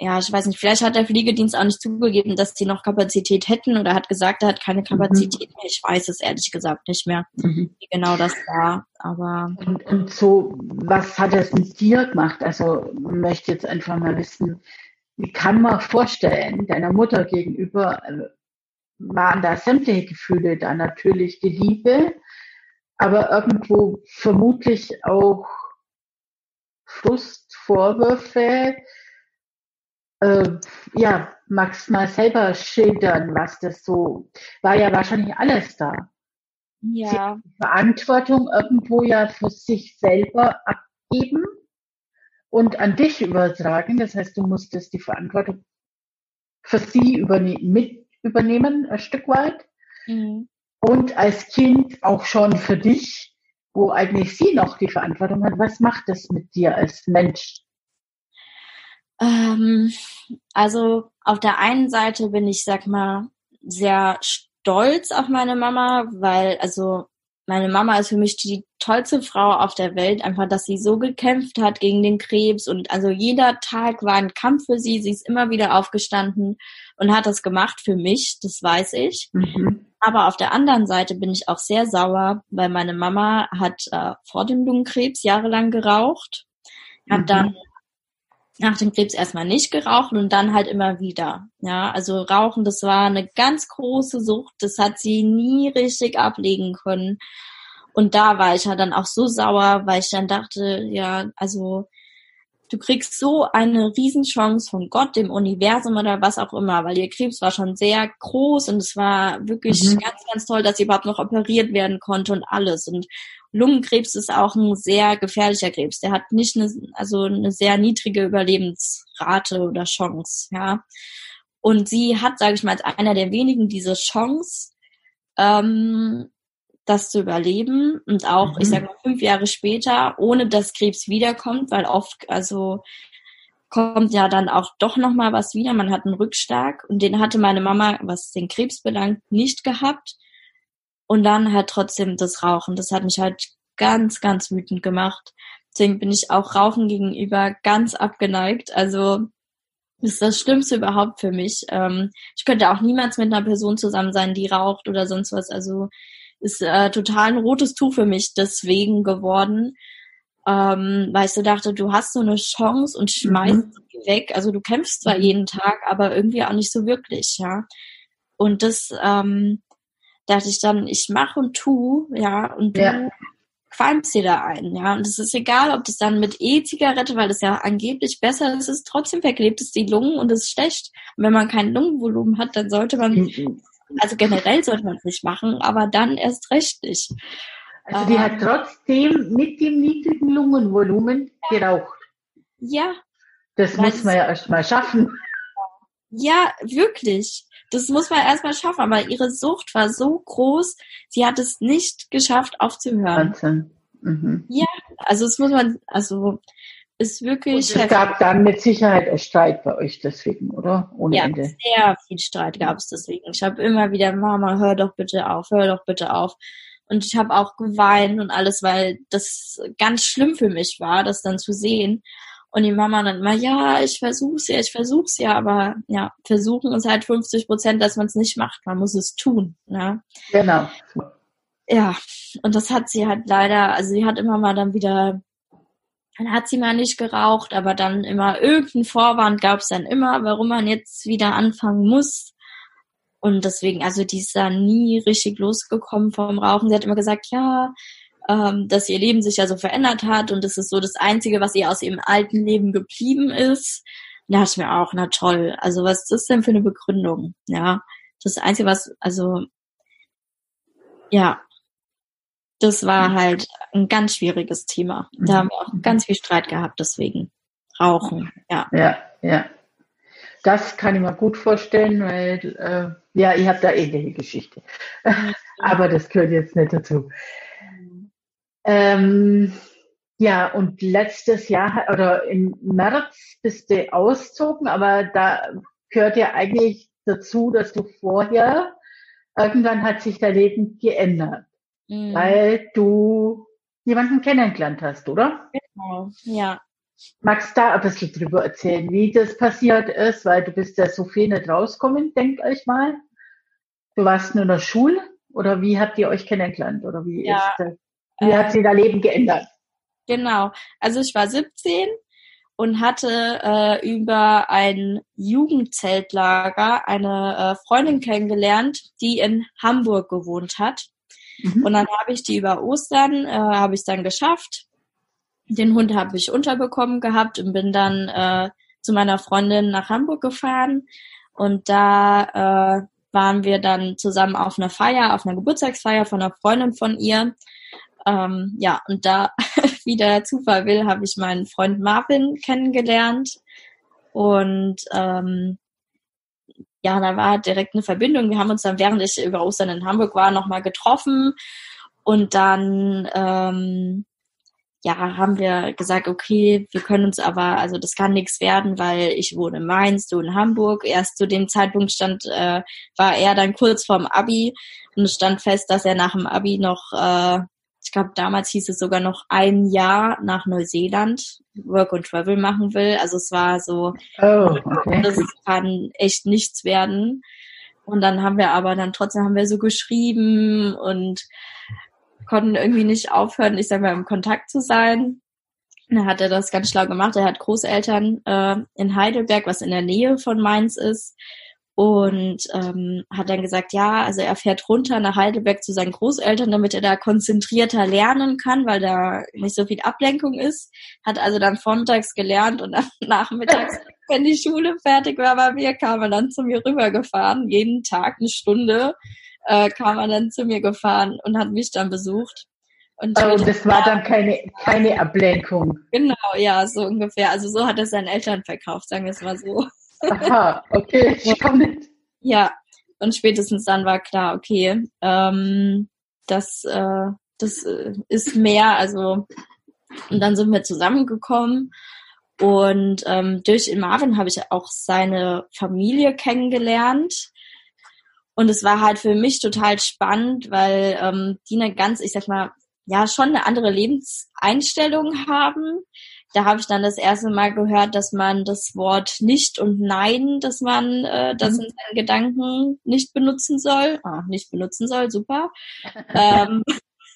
ja, ich weiß nicht, vielleicht hat der Fliegedienst auch nicht zugegeben, dass sie noch Kapazität hätten oder hat gesagt, er hat keine mhm. Kapazität mehr. Ich weiß es ehrlich gesagt nicht mehr, mhm. wie genau das war. Aber und, und so, was hat es mit dir gemacht? Also möchte jetzt einfach mal wissen, wie kann man vorstellen, deiner Mutter gegenüber äh, waren da sämtliche Gefühle da natürlich die Liebe, aber irgendwo vermutlich auch Frust, Vorwürfe, äh, ja, magst mal selber schildern, was das so, war ja wahrscheinlich alles da. Ja. Verantwortung irgendwo ja für sich selber abgeben und an dich übertragen. Das heißt, du musstest die Verantwortung für sie überne mit übernehmen, ein Stück weit. Mhm. Und als Kind auch schon für dich, wo eigentlich sie noch die Verantwortung hat. Was macht das mit dir als Mensch? Ähm, also auf der einen Seite bin ich, sag mal, sehr stolz auf meine Mama, weil also meine Mama ist für mich die tollste Frau auf der Welt, einfach, dass sie so gekämpft hat gegen den Krebs und also jeder Tag war ein Kampf für sie. Sie ist immer wieder aufgestanden und hat das gemacht für mich, das weiß ich. Mhm. Aber auf der anderen Seite bin ich auch sehr sauer, weil meine Mama hat äh, vor dem Lungenkrebs jahrelang geraucht, hat mhm. dann nach dem Krebs erstmal nicht geraucht und dann halt immer wieder. Ja, also Rauchen, das war eine ganz große Sucht. Das hat sie nie richtig ablegen können. Und da war ich halt dann auch so sauer, weil ich dann dachte, ja, also du kriegst so eine Riesenchance von Gott, dem Universum oder was auch immer, weil ihr Krebs war schon sehr groß und es war wirklich mhm. ganz, ganz toll, dass sie überhaupt noch operiert werden konnte und alles. Und Lungenkrebs ist auch ein sehr gefährlicher Krebs. Der hat nicht eine, also eine sehr niedrige Überlebensrate oder Chance, ja. Und sie hat, sage ich mal, als einer der wenigen diese Chance, ähm, das zu überleben und auch, mhm. ich sage mal, fünf Jahre später, ohne dass Krebs wiederkommt, weil oft, also kommt ja dann auch doch noch mal was wieder. Man hat einen Rückschlag und den hatte meine Mama, was den Krebs belangt, nicht gehabt. Und dann halt trotzdem das Rauchen. Das hat mich halt ganz, ganz wütend gemacht. Deswegen bin ich auch Rauchen gegenüber ganz abgeneigt. Also das ist das Schlimmste überhaupt für mich. Ähm, ich könnte auch niemals mit einer Person zusammen sein, die raucht oder sonst was. Also ist äh, total ein rotes Tuch für mich deswegen geworden, ähm, weil ich so dachte, du hast so eine Chance und schmeißt mhm. sie weg. Also du kämpfst zwar mhm. jeden Tag, aber irgendwie auch nicht so wirklich, ja. Und das ähm, dachte ich dann, ich mache und tu, ja, und du ja. qualmst dir da ein, ja. Und es ist egal, ob das dann mit E-Zigarette, weil das ja angeblich besser ist, ist trotzdem verklebt es die Lungen und es schlecht. Und wenn man kein Lungenvolumen hat, dann sollte man mhm also generell sollte man es nicht machen, aber dann erst recht nicht. Also die ähm, hat trotzdem mit dem niedrigen Lungenvolumen geraucht. Ja. Das muss man ja erst mal schaffen. Ja, wirklich. Das muss man erstmal schaffen. Aber ihre Sucht war so groß, sie hat es nicht geschafft, aufzuhören. Wahnsinn. Mhm. Ja, also es muss man, also ist wirklich. Und es gab dann mit Sicherheit auch Streit bei euch deswegen, oder? Ohne ja, Ende. sehr viel Streit gab es deswegen. Ich habe immer wieder, Mama, hör doch bitte auf, hör doch bitte auf. Und ich habe auch geweint und alles, weil das ganz schlimm für mich war, das dann zu sehen. Und die Mama dann immer, ja, ich versuch's ja, ich versuch's ja, aber ja, versuchen ist halt 50 Prozent, dass man es nicht macht. Man muss es tun. Ne? Genau. Ja, und das hat sie halt leider, also sie hat immer mal dann wieder, dann hat sie mal nicht geraucht, aber dann immer irgendeinen Vorwand gab es dann immer, warum man jetzt wieder anfangen muss. Und deswegen, also die ist da nie richtig losgekommen vom Rauchen. Sie hat immer gesagt, ja, ähm, dass ihr Leben sich ja so verändert hat und das ist so das Einzige, was ihr aus ihrem alten Leben geblieben ist. Und da dachte ich mir auch, na toll, also was ist das denn für eine Begründung? Ja, das Einzige, was, also, ja, das war halt ein ganz schwieriges Thema. Da haben wir auch ganz viel Streit gehabt, deswegen. Rauchen, ja. Ja, ja. Das kann ich mir gut vorstellen, weil äh, ja, ich habe da ähnliche Geschichte. Aber das gehört jetzt nicht dazu. Ähm, ja, und letztes Jahr oder im März bist du auszogen, aber da gehört ja eigentlich dazu, dass du vorher, irgendwann hat sich dein Leben geändert, mhm. weil du jemanden kennengelernt hast, oder? Genau, ja. Magst du da ein bisschen drüber erzählen, wie das passiert ist, weil du bist ja so viel nicht rausgekommen, denkt euch mal. Du warst nur in der Schule oder wie habt ihr euch kennengelernt oder wie ja, ist das? Wie hat sich dein Leben geändert? Genau. Also ich war 17 und hatte äh, über ein Jugendzeltlager eine äh, Freundin kennengelernt, die in Hamburg gewohnt hat. Mhm. Und dann habe ich die über Ostern, äh, habe ich dann geschafft. Den Hund habe ich unterbekommen gehabt und bin dann äh, zu meiner Freundin nach Hamburg gefahren. Und da äh, waren wir dann zusammen auf einer Feier, auf einer Geburtstagsfeier von einer Freundin von ihr. Ähm, ja, und da, wie der Zufall will, habe ich meinen Freund Marvin kennengelernt. Und ähm, ja, da war direkt eine Verbindung. Wir haben uns dann, während ich über Ostern in Hamburg war, nochmal getroffen. Und dann ähm, ja, haben wir gesagt, okay, wir können uns aber, also das kann nichts werden, weil ich wohne in Mainz, du in Hamburg. Erst zu dem Zeitpunkt stand, äh, war er dann kurz vorm Abi und es stand fest, dass er nach dem Abi noch, äh, ich glaube, damals hieß es sogar noch ein Jahr nach Neuseeland Work and Travel machen will. Also es war so, oh, okay. das kann echt nichts werden. Und dann haben wir aber dann trotzdem haben wir so geschrieben und konnten irgendwie nicht aufhören, ich sag mal, im Kontakt zu sein. Da hat er das ganz schlau gemacht. Er hat Großeltern äh, in Heidelberg, was in der Nähe von Mainz ist. Und ähm, hat dann gesagt, ja, also er fährt runter nach Heidelberg zu seinen Großeltern, damit er da konzentrierter lernen kann, weil da nicht so viel Ablenkung ist. Hat also dann vormittags gelernt und dann nachmittags, wenn die Schule fertig war bei mir, kam er dann zu mir rübergefahren, jeden Tag eine Stunde äh, kam er dann zu mir gefahren und hat mich dann besucht. Und oh, das war dann keine, keine Ablenkung. Genau, ja, so ungefähr. Also so hat er seinen Eltern verkauft, sagen wir es mal so. Aha, okay, ich komme mit. Ja, und spätestens dann war klar, okay, ähm, das, äh, das äh, ist mehr, also und dann sind wir zusammengekommen und ähm, durch Marvin habe ich auch seine Familie kennengelernt. Und es war halt für mich total spannend, weil ähm, die eine ganz, ich sag mal, ja, schon eine andere Lebenseinstellung haben. Da habe ich dann das erste Mal gehört, dass man das Wort nicht und nein, dass man äh, das mhm. in seinen Gedanken nicht benutzen soll. Ah, nicht benutzen soll, super. ähm,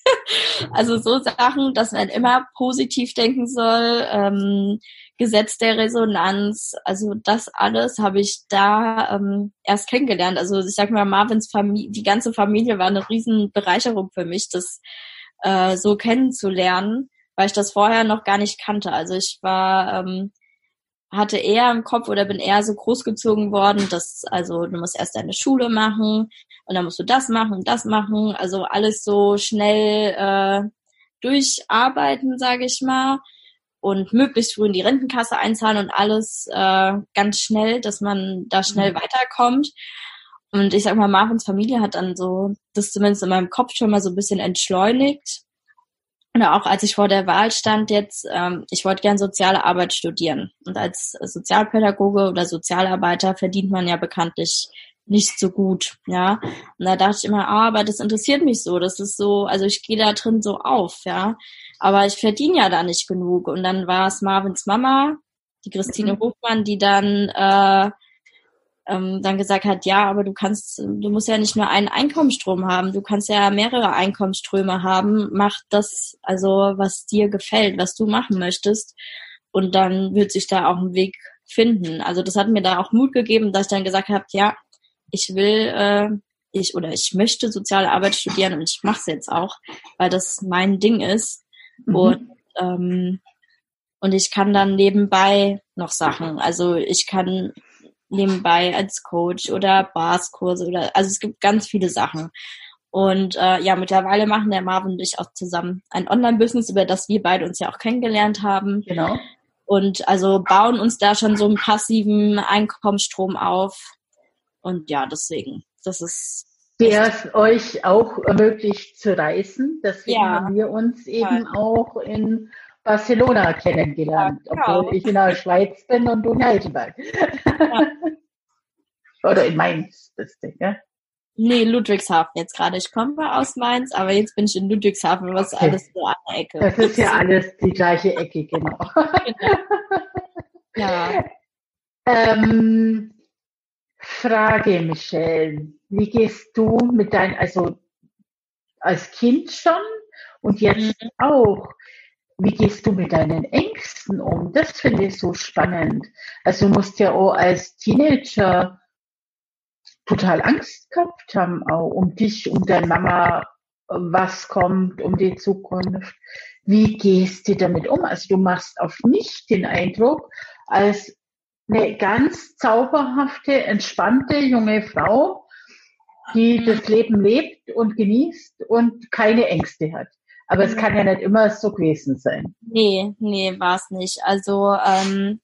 also so Sachen, dass man immer positiv denken soll. Ähm, Gesetz der Resonanz, also das alles habe ich da ähm, erst kennengelernt. Also ich sag mal, Marvins Familie, die ganze Familie war eine riesen Bereicherung für mich, das äh, so kennenzulernen, weil ich das vorher noch gar nicht kannte. Also ich war, ähm, hatte eher im Kopf oder bin eher so großgezogen worden, dass, also du musst erst deine Schule machen und dann musst du das machen und das machen. Also alles so schnell äh, durcharbeiten, sage ich mal. und möglichst früh in die Rentenkasse einzahlen und alles äh, ganz schnell, dass man da schnell mhm. weiterkommt. Und ich sag mal, Marvins Familie hat dann so das zumindest in meinem Kopf schon mal so ein bisschen entschleunigt. Oder auch als ich vor der Wahl stand jetzt, ähm, ich wollte gern soziale Arbeit studieren. Und als Sozialpädagoge oder Sozialarbeiter verdient man ja bekanntlich nicht so gut, ja. Und da dachte ich immer, ah, aber das interessiert mich so, das ist so, also ich gehe da drin so auf, ja. Aber ich verdiene ja da nicht genug. Und dann war es Marvins Mama, die Christine mhm. Hofmann, die dann äh, ähm, dann gesagt hat, ja, aber du kannst, du musst ja nicht nur einen Einkommensstrom haben, du kannst ja mehrere Einkommensströme haben, mach das, also was dir gefällt, was du machen möchtest. Und dann wird sich da auch ein Weg finden. Also das hat mir da auch Mut gegeben, dass ich dann gesagt habe, ja, ich will, äh, ich oder ich möchte soziale Arbeit studieren und ich mache es jetzt auch, weil das mein Ding ist. Mhm. Und ähm, und ich kann dann nebenbei noch Sachen. Also ich kann nebenbei als Coach oder Barskurse oder also es gibt ganz viele Sachen. Und äh, ja, mittlerweile machen der Marvin und ich auch zusammen ein Online-Business, über das wir beide uns ja auch kennengelernt haben. Genau. Und also bauen uns da schon so einen passiven Einkommensstrom auf. Und ja, deswegen, das ist. Der es euch auch ermöglicht zu reisen. Deswegen ja. haben wir uns eben ja. auch in Barcelona kennengelernt, ja, genau. obwohl ich in der Schweiz bin und du in Heidelberg. Ja. Oder in Mainz bist du, ja? Nee, Ludwigshafen jetzt gerade. Ich komme aus Mainz, aber jetzt bin ich in Ludwigshafen, was okay. alles so an der Ecke. Das ist ja alles die gleiche Ecke, genau. genau. Ja. Ähm, Frage, Michelle. Wie gehst du mit deinem, also als Kind schon und jetzt mhm. auch, wie gehst du mit deinen Ängsten um? Das finde ich so spannend. Also du musst ja auch als Teenager total Angst gehabt haben, auch um dich, um deine Mama, was kommt, um die Zukunft. Wie gehst du damit um? Also du machst auf mich den Eindruck, als eine ganz zauberhafte, entspannte junge Frau, die das Leben lebt und genießt und keine Ängste hat. Aber es kann ja nicht immer so gewesen sein. Nee, nee, war es nicht. Also ähm,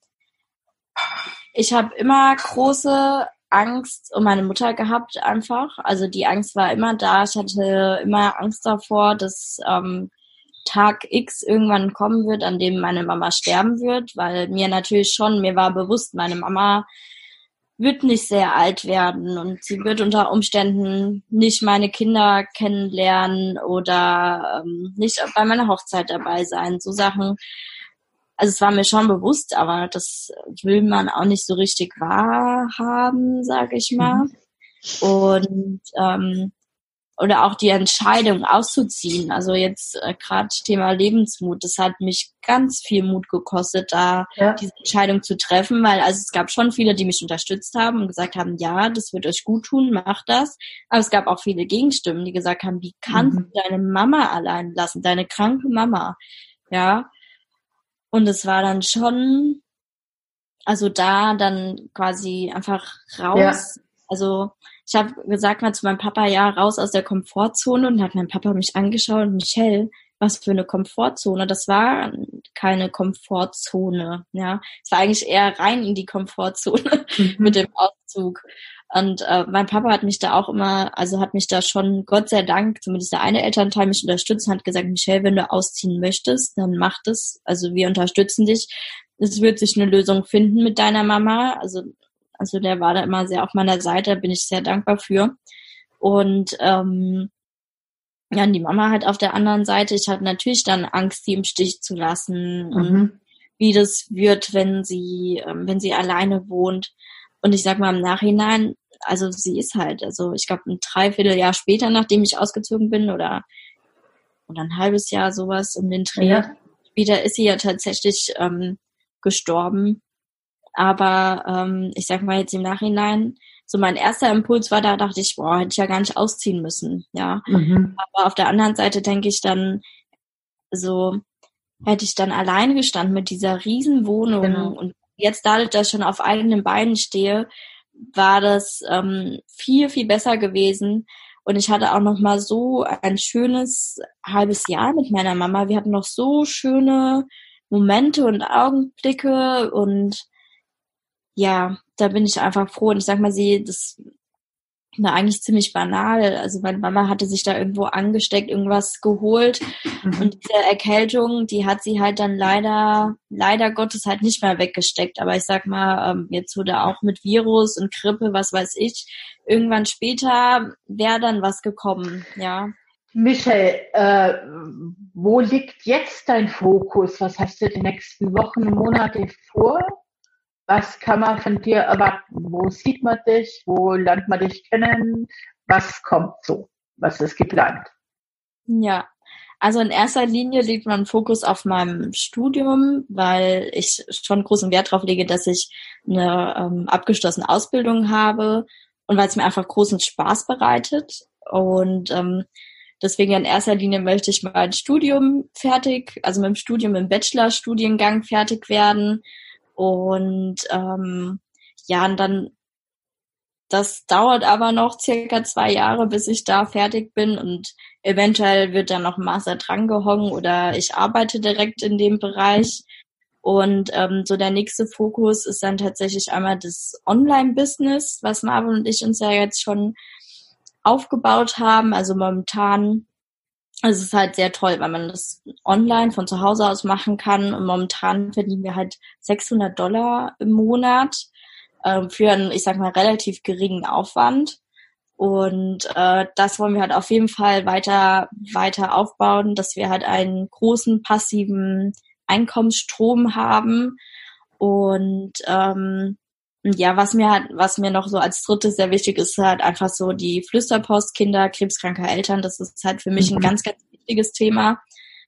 ich habe immer große Angst um meine Mutter gehabt einfach. Also die Angst war immer da. Ich hatte immer Angst davor, dass ähm, Tag X irgendwann kommen wird, an dem meine Mama sterben wird, weil mir natürlich schon, mir war bewusst, meine Mama wird nicht sehr alt werden und sie wird unter Umständen nicht meine Kinder kennenlernen oder ähm, nicht bei meiner Hochzeit dabei sein. So Sachen. Also es war mir schon bewusst, aber das will man auch nicht so richtig wahrhaben, sage ich mal. Mhm. Und ähm, oder auch die Entscheidung auszuziehen. Also jetzt äh, gerade Thema Lebensmut, das hat mich ganz viel Mut gekostet, da ja. diese Entscheidung zu treffen, weil also es gab schon viele, die mich unterstützt haben und gesagt haben, ja, das wird euch gut tun, macht das. Aber es gab auch viele Gegenstimmen, die gesagt haben, wie kannst mhm. du deine Mama allein lassen, deine kranke Mama, ja. Und es war dann schon, also da dann quasi einfach raus, ja. also ich habe gesagt mal zu meinem Papa, ja, raus aus der Komfortzone und hat mein Papa mich angeschaut und Michelle, was für eine Komfortzone. Das war keine Komfortzone, ja. Es war eigentlich eher rein in die Komfortzone mhm. mit dem Auszug. Und äh, mein Papa hat mich da auch immer, also hat mich da schon, Gott sei Dank, zumindest der eine Elternteil mich unterstützt und hat gesagt, Michelle, wenn du ausziehen möchtest, dann mach das. Also wir unterstützen dich. Es wird sich eine Lösung finden mit deiner Mama. Also also der war da immer sehr auf meiner Seite, bin ich sehr dankbar für. Und ähm, ja, und die Mama halt auf der anderen Seite, ich hatte natürlich dann Angst, sie im Stich zu lassen mhm. und wie das wird, wenn sie, ähm, wenn sie alleine wohnt. Und ich sag mal im Nachhinein, also sie ist halt, also ich glaube ein Dreivierteljahr später, nachdem ich ausgezogen bin oder oder ein halbes Jahr sowas um den Dreh, ja. später ist sie ja tatsächlich ähm, gestorben. Aber ähm, ich sag mal jetzt im Nachhinein, so mein erster Impuls war, da dachte ich, boah, hätte ich ja gar nicht ausziehen müssen, ja. Mhm. Aber auf der anderen Seite denke ich dann, so hätte ich dann alleine gestanden mit dieser riesen Wohnung genau. und jetzt dadurch, dass ich schon auf eigenen Beinen stehe, war das ähm, viel, viel besser gewesen. Und ich hatte auch noch mal so ein schönes halbes Jahr mit meiner Mama. Wir hatten noch so schöne Momente und Augenblicke und ja, da bin ich einfach froh. Und ich sag mal, sie, das war eigentlich ziemlich banal. Also meine Mama hatte sich da irgendwo angesteckt, irgendwas geholt. Mhm. Und diese Erkältung, die hat sie halt dann leider, leider Gottes halt nicht mehr weggesteckt. Aber ich sag mal, ähm, jetzt wurde auch mit Virus und Grippe, was weiß ich, irgendwann später wäre dann was gekommen, ja. Michael, äh, wo liegt jetzt dein Fokus? Was hast du die nächsten Wochen Monate vor? Was kann man von dir erwarten? Wo sieht man dich? Wo lernt man dich kennen? Was kommt so? Was ist geplant? Ja, also in erster Linie liegt mein Fokus auf meinem Studium, weil ich schon großen Wert darauf lege, dass ich eine ähm, abgeschlossene Ausbildung habe und weil es mir einfach großen Spaß bereitet. Und ähm, deswegen in erster Linie möchte ich mein Studium fertig, also mit dem Studium im Bachelorstudiengang fertig werden und ähm, ja, und dann, das dauert aber noch circa zwei Jahre, bis ich da fertig bin und eventuell wird dann noch ein Master drangehangen oder ich arbeite direkt in dem Bereich. Und ähm, so der nächste Fokus ist dann tatsächlich einmal das Online-Business, was Marvin und ich uns ja jetzt schon aufgebaut haben. Also momentan es ist halt sehr toll, weil man das online von zu Hause aus machen kann. Und momentan verdienen wir halt 600 Dollar im Monat äh, für einen, ich sag mal, relativ geringen Aufwand. Und äh, das wollen wir halt auf jeden Fall weiter, weiter aufbauen, dass wir halt einen großen passiven Einkommensstrom haben. Und ähm, ja, was mir halt, was mir noch so als drittes sehr wichtig ist, halt einfach so die Flüsterpost Kinder krebskranker Eltern. Das ist halt für mich ein mhm. ganz, ganz wichtiges Thema,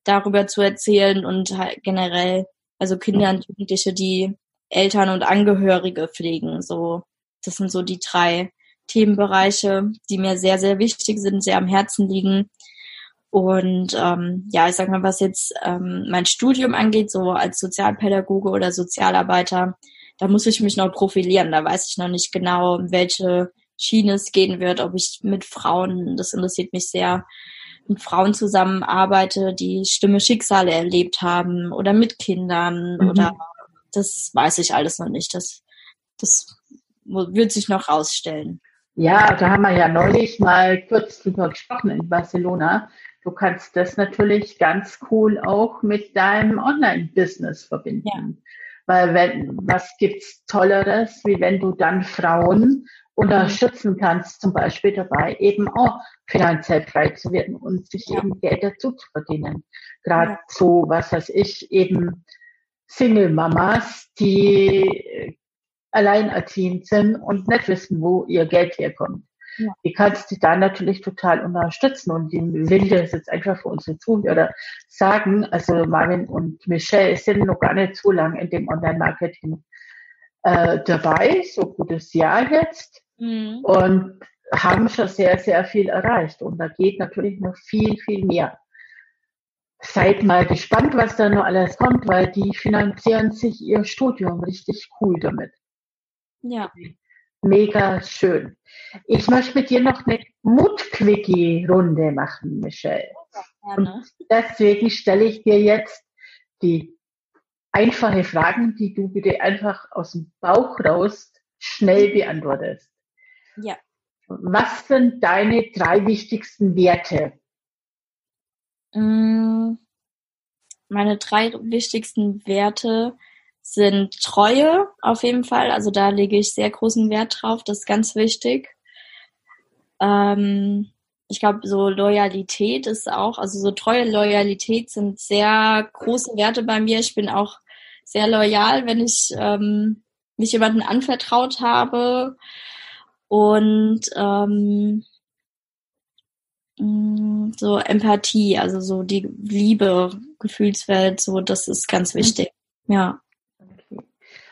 darüber zu erzählen und halt generell, also Kinder und Jugendliche, die Eltern und Angehörige pflegen. So, das sind so die drei Themenbereiche, die mir sehr, sehr wichtig sind, sehr am Herzen liegen. Und ähm, ja, ich sag mal, was jetzt ähm, mein Studium angeht, so als Sozialpädagoge oder Sozialarbeiter, da muss ich mich noch profilieren. Da weiß ich noch nicht genau, in welche Schiene es gehen wird, ob ich mit Frauen, das interessiert mich sehr, mit Frauen zusammenarbeite, die schlimme Schicksale erlebt haben oder mit Kindern mhm. oder das weiß ich alles noch nicht. Das, das wird sich noch rausstellen. Ja, da haben wir ja neulich mal kurz drüber gesprochen in Barcelona. Du kannst das natürlich ganz cool auch mit deinem Online-Business verbinden. Ja. Weil wenn, was gibt's Tolleres, wie wenn du dann Frauen unterstützen kannst, zum Beispiel dabei, eben auch finanziell frei zu werden und sich ja. eben Geld dazu zu verdienen. Gerade ja. so, was weiß ich, eben Single-Mamas, die alleinerziehend sind und nicht wissen, wo ihr Geld herkommt. Ja. Die kannst du da natürlich total unterstützen und die will das jetzt einfach für unsere Zuhörer sagen. Also Marvin und Michelle sind noch gar nicht so lange in dem Online-Marketing äh, dabei, so gutes Jahr jetzt mhm. und haben schon sehr, sehr viel erreicht. Und da geht natürlich noch viel, viel mehr. Seid mal gespannt, was da noch alles kommt, weil die finanzieren sich ihr Studium richtig cool damit. Ja mega schön. Ich möchte mit dir noch eine Mut-Quickie-Runde machen, Michelle. Und deswegen stelle ich dir jetzt die einfache Fragen, die du bitte einfach aus dem Bauch raus schnell beantwortest. Ja. Was sind deine drei wichtigsten Werte? Mm, meine drei wichtigsten Werte sind Treue auf jeden Fall. Also da lege ich sehr großen Wert drauf. Das ist ganz wichtig. Ähm, ich glaube, so Loyalität ist auch, also so treue Loyalität sind sehr große Werte bei mir. Ich bin auch sehr loyal, wenn ich ähm, mich jemanden anvertraut habe. Und ähm, mm, so Empathie, also so die Liebe, Gefühlswelt, so das ist ganz wichtig. Ja.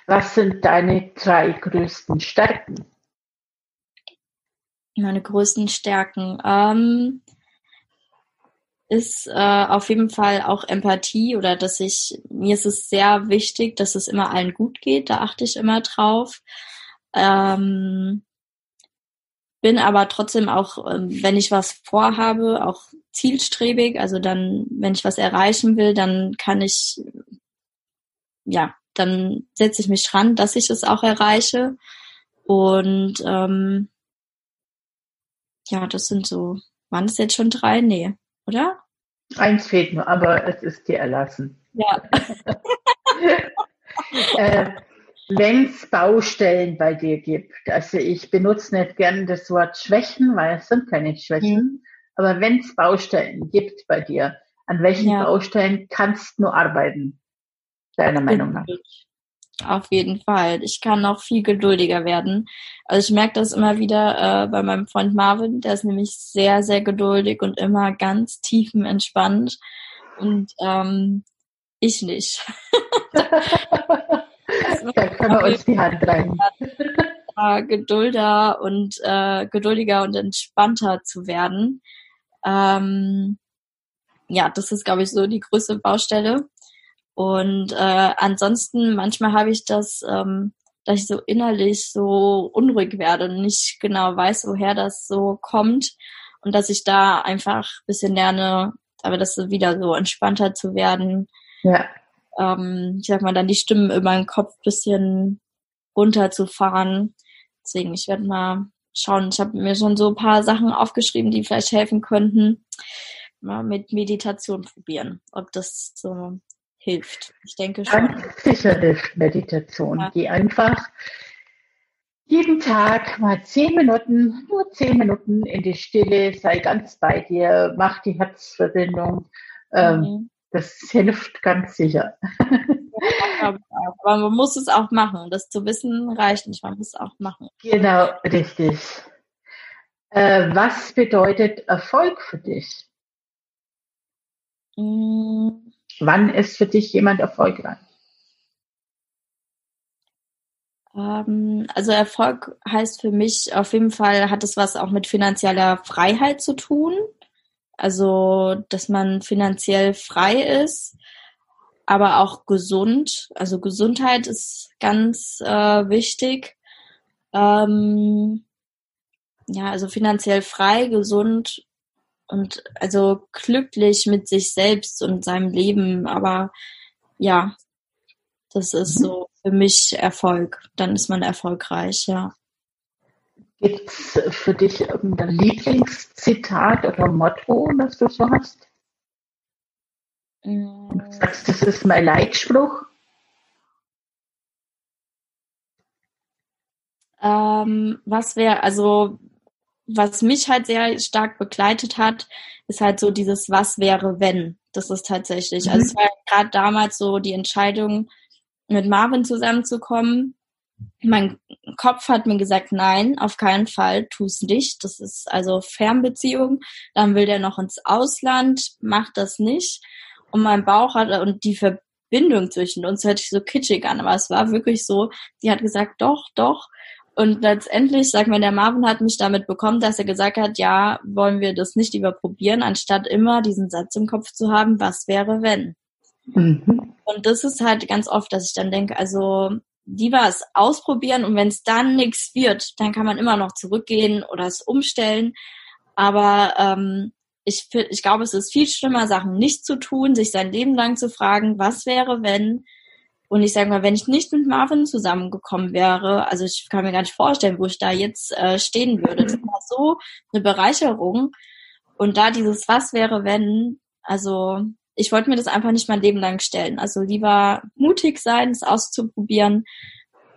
Was sind deine drei größten Stärken? Meine größten Stärken ähm, ist äh, auf jeden Fall auch Empathie oder dass ich, mir ist es sehr wichtig, dass es immer allen gut geht, da achte ich immer drauf. Ähm, bin aber trotzdem auch, ähm, wenn ich was vorhabe, auch zielstrebig. Also dann, wenn ich was erreichen will, dann kann ich ja, dann setze ich mich ran, dass ich es auch erreiche. Und ähm, ja, das sind so, waren es jetzt schon drei? Nee, oder? Eins fehlt nur, aber es ist dir erlassen. Ja. äh, Wenn es Baustellen bei dir gibt, also ich benutze nicht gern das Wort Schwächen, weil es sind keine Schwächen, mhm. aber wenn es Baustellen gibt bei dir, an welchen ja. Baustellen kannst du nur arbeiten, deiner Meinung nach? Auf jeden Fall. Ich kann noch viel geduldiger werden. Also ich merke das immer wieder äh, bei meinem Freund Marvin, der ist nämlich sehr, sehr geduldig und immer ganz tiefenentspannt. Und ähm, ich nicht. da können wir uns die Hand rein. Gedulder und äh, geduldiger und entspannter zu werden. Ähm, ja, das ist, glaube ich, so die größte Baustelle. Und äh, ansonsten, manchmal habe ich das, ähm, dass ich so innerlich so unruhig werde und nicht genau weiß, woher das so kommt. Und dass ich da einfach bisschen lerne, aber das wieder so entspannter zu werden. Ja ähm, ich sag mal, dann die Stimmen über den Kopf bisschen runterzufahren. Deswegen, ich werde mal schauen. Ich habe mir schon so ein paar Sachen aufgeschrieben, die vielleicht helfen könnten. Mal mit Meditation probieren, ob das so hilft. Ich denke schon. Ganz sicher hilft Meditation, ja. die einfach jeden Tag mal zehn Minuten, nur zehn Minuten in die Stille, sei ganz bei dir, mach die Herzverbindung. Ähm, mhm. Das hilft ganz sicher. Ja, aber man muss es auch machen. Das zu wissen reicht nicht. Man muss es auch machen. Genau, richtig. Äh, was bedeutet Erfolg für dich? Mhm. Wann ist für dich jemand erfolgreich? Ähm, also Erfolg heißt für mich auf jeden Fall, hat es was auch mit finanzieller Freiheit zu tun. Also, dass man finanziell frei ist, aber auch gesund. Also Gesundheit ist ganz äh, wichtig. Ähm, ja, also finanziell frei, gesund und also glücklich mit sich selbst und seinem Leben. Aber ja, das ist mhm. so für mich Erfolg. Dann ist man erfolgreich, ja. Gibt es für dich irgendein Lieblingszitat oder Motto, das du so hast? Mm. Sagst, das ist mein Leitspruch? Ähm, was wäre, also was mich halt sehr stark begleitet hat, ist halt so dieses Was wäre, wenn. Das ist tatsächlich. Also mhm. Also es war gerade damals so die Entscheidung, mit Marvin zusammenzukommen mein Kopf hat mir gesagt, nein, auf keinen Fall, tu's nicht. Das ist also Fernbeziehung. Dann will der noch ins Ausland, macht das nicht. Und mein Bauch hat, und die Verbindung zwischen uns hört sich so kitschig an, aber es war wirklich so, die hat gesagt, doch, doch. Und letztendlich, sag mal, der Marvin hat mich damit bekommen, dass er gesagt hat, ja, wollen wir das nicht lieber probieren, anstatt immer diesen Satz im Kopf zu haben, was wäre wenn? Mhm. Und das ist halt ganz oft, dass ich dann denke, also lieber es ausprobieren und wenn es dann nichts wird, dann kann man immer noch zurückgehen oder es umstellen. Aber ähm, ich, ich glaube, es ist viel schlimmer, Sachen nicht zu tun, sich sein Leben lang zu fragen, was wäre, wenn. Und ich sage mal, wenn ich nicht mit Marvin zusammengekommen wäre, also ich kann mir gar nicht vorstellen, wo ich da jetzt äh, stehen würde. Das war so eine Bereicherung. Und da dieses Was wäre, wenn, also ich wollte mir das einfach nicht mein Leben lang stellen. Also lieber mutig sein, es auszuprobieren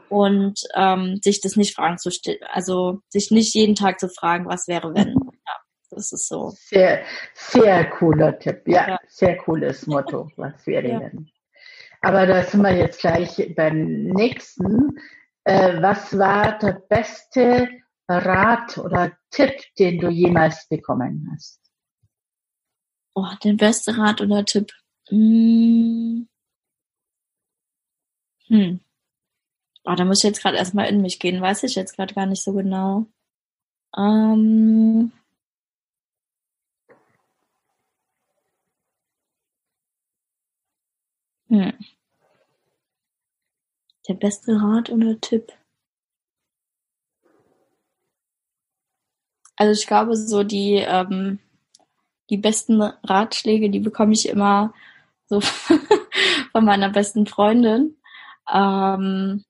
und ähm, sich das nicht fragen zu stellen. Also sich nicht jeden Tag zu fragen, was wäre, wenn. Ja, das ist so. Sehr, sehr cooler Tipp. Ja, ja. sehr cooles Motto. Was wäre, ja. wenn. Aber da sind wir jetzt gleich beim nächsten. Äh, was war der beste Rat oder Tipp, den du jemals bekommen hast? Oh, der beste Rat oder Tipp? Hm. hm. Oh, da muss ich jetzt gerade erstmal in mich gehen. Weiß ich jetzt gerade gar nicht so genau. Ähm. Hm. Der beste Rat oder Tipp? Also ich glaube, so die ähm, die besten Ratschläge, die bekomme ich immer so von meiner besten Freundin. Ähm,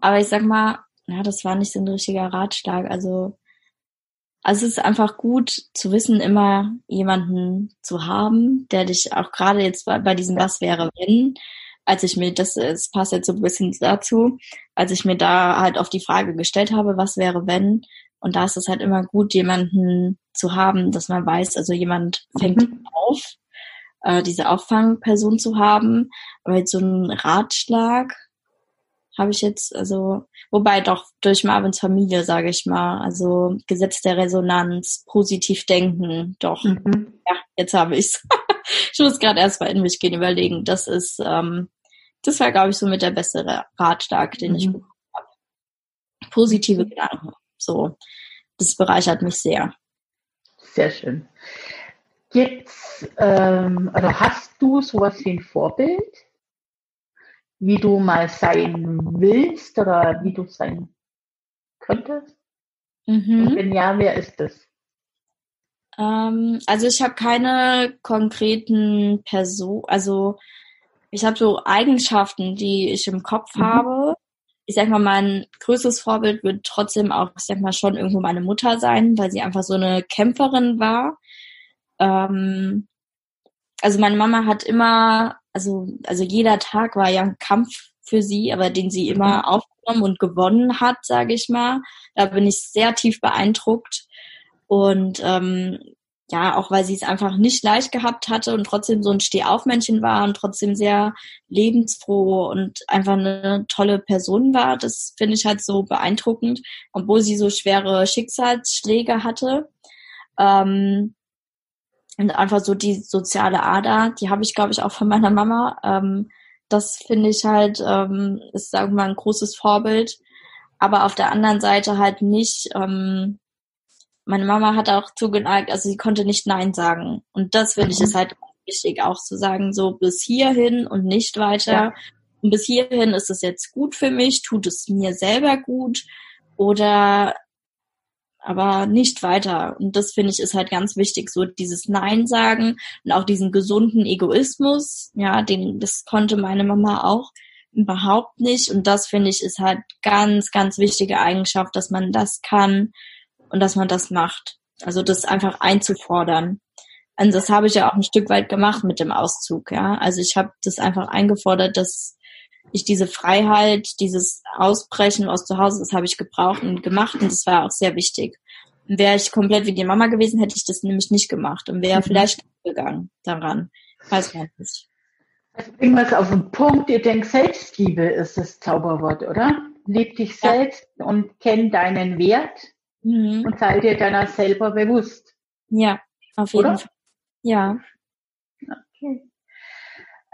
aber ich sag mal, ja, das war nicht so ein richtiger Ratschlag. Also, also es ist einfach gut zu wissen, immer jemanden zu haben, der dich auch gerade jetzt bei, bei diesem Was wäre, wenn, als ich mir, das, es passt jetzt so ein bisschen dazu, als ich mir da halt auf die Frage gestellt habe, was wäre, wenn, und da ist es halt immer gut, jemanden zu haben, dass man weiß, also jemand fängt mhm. auf, äh, diese Auffangperson zu haben. Aber jetzt so ein Ratschlag habe ich jetzt, also, wobei doch durch Marvins Familie, sage ich mal, also Gesetz der Resonanz, positiv denken, doch. Mhm. Ja, jetzt habe ich's. ich muss gerade erst mal in mich gehen, überlegen. Das ist, ähm, das war, glaube ich, so mit der bessere Ratschlag, den mhm. ich bekommen habe. Positive Gedanken. So, das bereichert mich sehr. Sehr schön. Gibt's ähm, oder hast du sowas wie ein Vorbild, wie du mal sein willst oder wie du sein könntest? Mhm. Und wenn ja, wer ist es? Ähm, also ich habe keine konkreten Personen, also ich habe so Eigenschaften, die ich im Kopf mhm. habe. Ich sag mal, mein größtes Vorbild wird trotzdem auch, ich sag mal, schon irgendwo meine Mutter sein, weil sie einfach so eine Kämpferin war. Ähm, also meine Mama hat immer, also, also jeder Tag war ja ein Kampf für sie, aber den sie immer mhm. aufgenommen und gewonnen hat, sage ich mal. Da bin ich sehr tief beeindruckt. Und ähm, ja, auch weil sie es einfach nicht leicht gehabt hatte und trotzdem so ein Stehaufmännchen war und trotzdem sehr lebensfroh und einfach eine tolle Person war. Das finde ich halt so beeindruckend, obwohl sie so schwere Schicksalsschläge hatte. Ähm, und einfach so die soziale Ader, die habe ich, glaube ich, auch von meiner Mama. Ähm, das finde ich halt, ähm, ist, sagen wir mal, ein großes Vorbild. Aber auf der anderen Seite halt nicht, ähm, meine Mama hat auch zugeneigt, also sie konnte nicht Nein sagen. Und das finde ich ist mhm. halt wichtig, auch zu sagen, so bis hierhin und nicht weiter. Ja. Und bis hierhin ist es jetzt gut für mich, tut es mir selber gut oder aber nicht weiter. Und das finde ich ist halt ganz wichtig, so dieses Nein sagen und auch diesen gesunden Egoismus, ja, den, das konnte meine Mama auch überhaupt nicht. Und das finde ich ist halt ganz, ganz wichtige Eigenschaft, dass man das kann und dass man das macht. Also das einfach einzufordern. Und das habe ich ja auch ein Stück weit gemacht mit dem Auszug, ja. Also ich habe das einfach eingefordert, dass ich diese Freiheit, dieses Ausbrechen aus zu Hause, das habe ich gebraucht und gemacht und das war auch sehr wichtig. Wäre ich komplett wie die Mama gewesen, hätte ich das nämlich nicht gemacht und wäre mhm. vielleicht gegangen daran. Weiß man nicht. Also bringen wir es auf den Punkt. Ihr denkt, Selbstliebe ist das Zauberwort, oder? Lieb dich ja. selbst und kenn deinen Wert mhm. und sei dir deiner selber bewusst. Ja, auf jeden oder? Fall. Ja. Okay.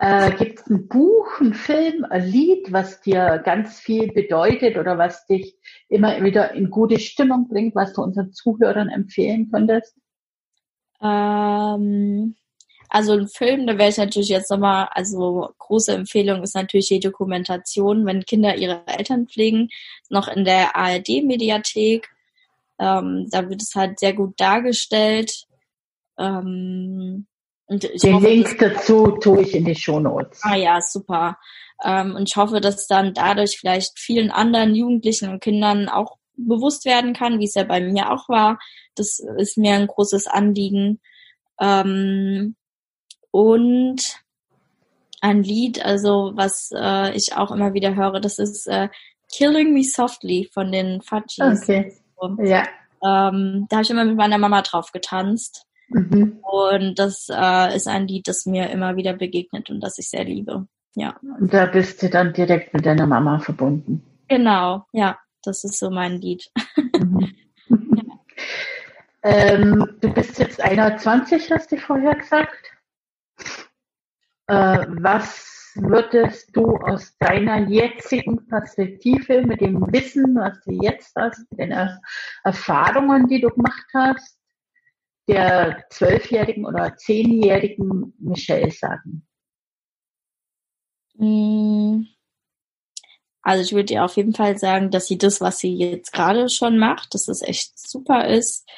Äh, Gibt es ein Buch, ein Film, ein Lied, was dir ganz viel bedeutet oder was dich immer wieder in gute Stimmung bringt, was du unseren Zuhörern empfehlen könntest? Ähm, also ein Film, da wäre ich natürlich jetzt nochmal, also große Empfehlung ist natürlich die Dokumentation, wenn Kinder ihre Eltern pflegen, noch in der ARD-Mediathek. Ähm, da wird es halt sehr gut dargestellt. Ähm, den hoffe, Link dazu tue ich in die Shownotes. Ah ja, super. Ähm, und ich hoffe, dass dann dadurch vielleicht vielen anderen Jugendlichen und Kindern auch bewusst werden kann, wie es ja bei mir auch war. Das ist mir ein großes Anliegen. Ähm, und ein Lied, also was äh, ich auch immer wieder höre, das ist äh, Killing Me Softly von den Fudgies. Okay. Ja. Ähm, da habe ich immer mit meiner Mama drauf getanzt. Mhm. Und das äh, ist ein Lied, das mir immer wieder begegnet und das ich sehr liebe. Ja. Und da bist du dann direkt mit deiner Mama verbunden. Genau, ja, das ist so mein Lied. Mhm. ja. ähm, du bist jetzt 21, hast du vorher gesagt. Äh, was würdest du aus deiner jetzigen Perspektive mit dem Wissen, was du jetzt hast, mit den Erfahrungen, die du gemacht hast, der zwölfjährigen oder zehnjährigen Michelle sagen? Mm. Also ich würde ihr auf jeden Fall sagen, dass sie das, was sie jetzt gerade schon macht, dass das echt super ist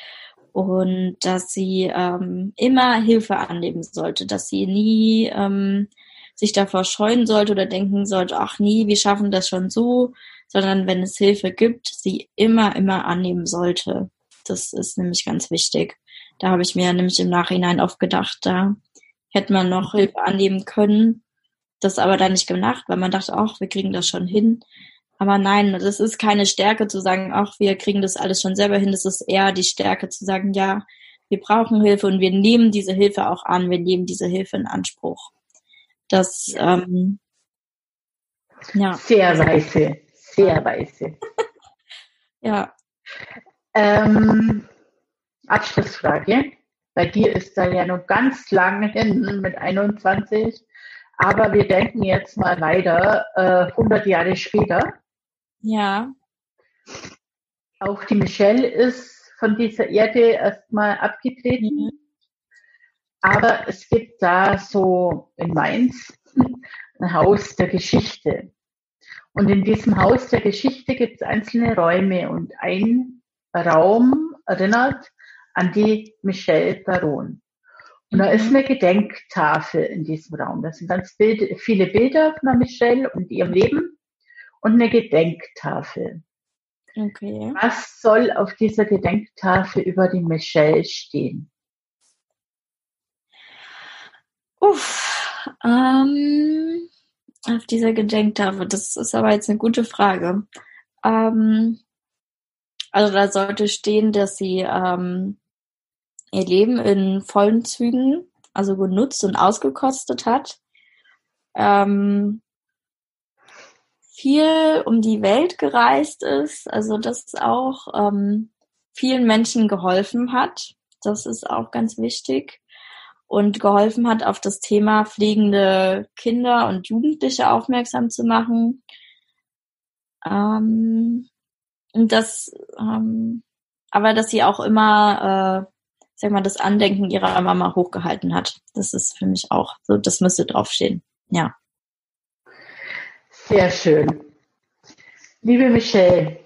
und dass sie ähm, immer Hilfe annehmen sollte, dass sie nie ähm, sich davor scheuen sollte oder denken sollte, ach nie, wir schaffen das schon so, sondern wenn es Hilfe gibt, sie immer, immer annehmen sollte. Das ist nämlich ganz wichtig. Da habe ich mir nämlich im Nachhinein oft gedacht, da hätte man noch Hilfe annehmen können, das aber dann nicht gemacht, weil man dachte, ach, wir kriegen das schon hin. Aber nein, das ist keine Stärke zu sagen, ach, wir kriegen das alles schon selber hin. Das ist eher die Stärke zu sagen, ja, wir brauchen Hilfe und wir nehmen diese Hilfe auch an, wir nehmen diese Hilfe in Anspruch. Das, ähm, ja. Sehr weise, sehr weise. ja. Ähm, Abschlussfrage. Bei dir ist da ja noch ganz lang hin mit 21. Aber wir denken jetzt mal weiter, äh, 100 Jahre später. Ja. Auch die Michelle ist von dieser Erde erstmal abgetreten. Mhm. Aber es gibt da so in Mainz ein Haus der Geschichte. Und in diesem Haus der Geschichte gibt es einzelne Räume und ein Raum erinnert an die Michelle Baron. Und da ist mhm. eine Gedenktafel in diesem Raum. Das sind ganz Bild, viele Bilder von Michelle und ihrem Leben und eine Gedenktafel. Okay. Was soll auf dieser Gedenktafel über die Michelle stehen? Uff, ähm, auf dieser Gedenktafel, das ist aber jetzt eine gute Frage. Ähm, also da sollte stehen, dass sie ähm, ihr Leben in vollen Zügen, also genutzt und ausgekostet hat. Ähm, viel um die Welt gereist ist, also das auch ähm, vielen Menschen geholfen hat. Das ist auch ganz wichtig. Und geholfen hat, auf das Thema pflegende Kinder und Jugendliche aufmerksam zu machen. Ähm, und das, ähm, aber dass sie auch immer äh, sag mal, das Andenken ihrer Mama hochgehalten hat. Das ist für mich auch so, das müsste draufstehen. Ja. Sehr schön. Liebe Michelle,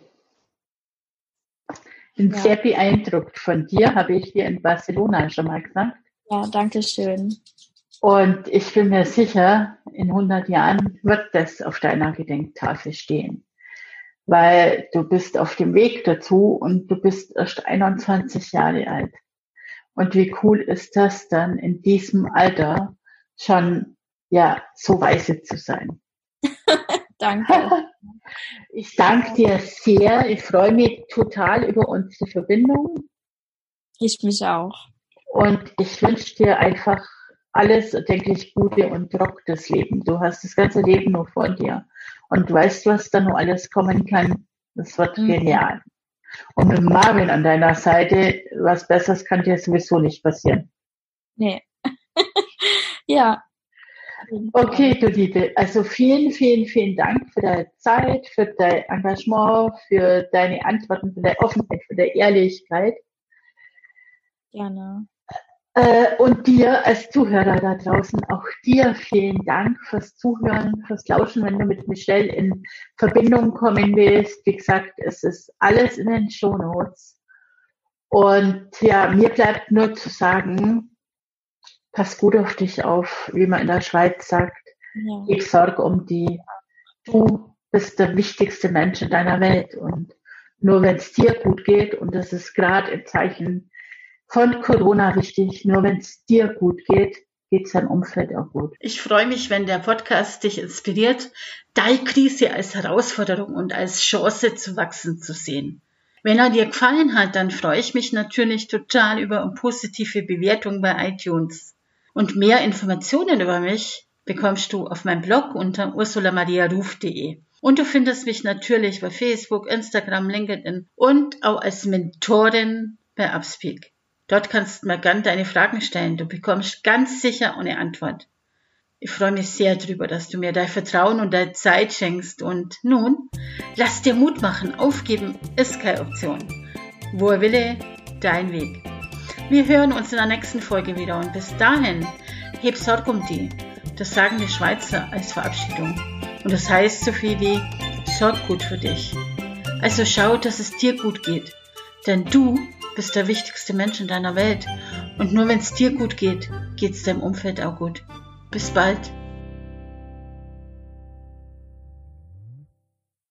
bin ja. sehr beeindruckt von dir, habe ich dir in Barcelona schon mal gesagt. Ja, danke schön. Und ich bin mir sicher, in 100 Jahren wird das auf deiner Gedenktafel stehen. Weil du bist auf dem Weg dazu und du bist erst 21 Jahre alt. Und wie cool ist das dann in diesem Alter schon, ja, so weise zu sein. danke. Ich danke dir sehr. Ich freue mich total über unsere Verbindung. Ich mich auch. Und ich wünsche dir einfach alles, denke ich, Gute und das Leben. Du hast das ganze Leben nur vor dir. Und weißt, was da noch alles kommen kann. Das wird mhm. genial. Und mit Marvin an deiner Seite, was Besseres kann dir sowieso nicht passieren. Nee. ja. Okay, du Liebe. Also vielen, vielen, vielen Dank für deine Zeit, für dein Engagement, für deine Antworten, für deine Offenheit, für deine Ehrlichkeit. Gerne. Äh, und dir als Zuhörer da draußen, auch dir vielen Dank fürs Zuhören, fürs Lauschen, wenn du mit Michelle in Verbindung kommen willst. Wie gesagt, es ist alles in den Show Notes. Und ja, mir bleibt nur zu sagen, pass gut auf dich auf, wie man in der Schweiz sagt. Ja. Ich sorge um die. Du bist der wichtigste Mensch in deiner Welt. Und nur wenn es dir gut geht, und das ist gerade im Zeichen von Corona wichtig. Nur wenn es dir gut geht, geht es deinem Umfeld auch gut. Ich freue mich, wenn der Podcast dich inspiriert, deine Krise als Herausforderung und als Chance zu wachsen zu sehen. Wenn er dir gefallen hat, dann freue ich mich natürlich total über eine positive Bewertung bei iTunes. Und mehr Informationen über mich bekommst du auf meinem Blog unter ursulamariaruf.de. Und du findest mich natürlich bei Facebook, Instagram, LinkedIn und auch als Mentorin bei Upspeak. Dort kannst du mir gern deine Fragen stellen. Du bekommst ganz sicher eine Antwort. Ich freue mich sehr darüber, dass du mir dein Vertrauen und deine Zeit schenkst. Und nun, lass dir Mut machen. Aufgeben ist keine Option. Wo er wille, dein Weg. Wir hören uns in der nächsten Folge wieder und bis dahin, heb Sorg um die. Das sagen die Schweizer als Verabschiedung. Und das heißt so viel wie, sorg gut für dich. Also schau, dass es dir gut geht. Denn du bist der wichtigste Mensch in deiner Welt. Und nur wenn es dir gut geht, geht es deinem Umfeld auch gut. Bis bald.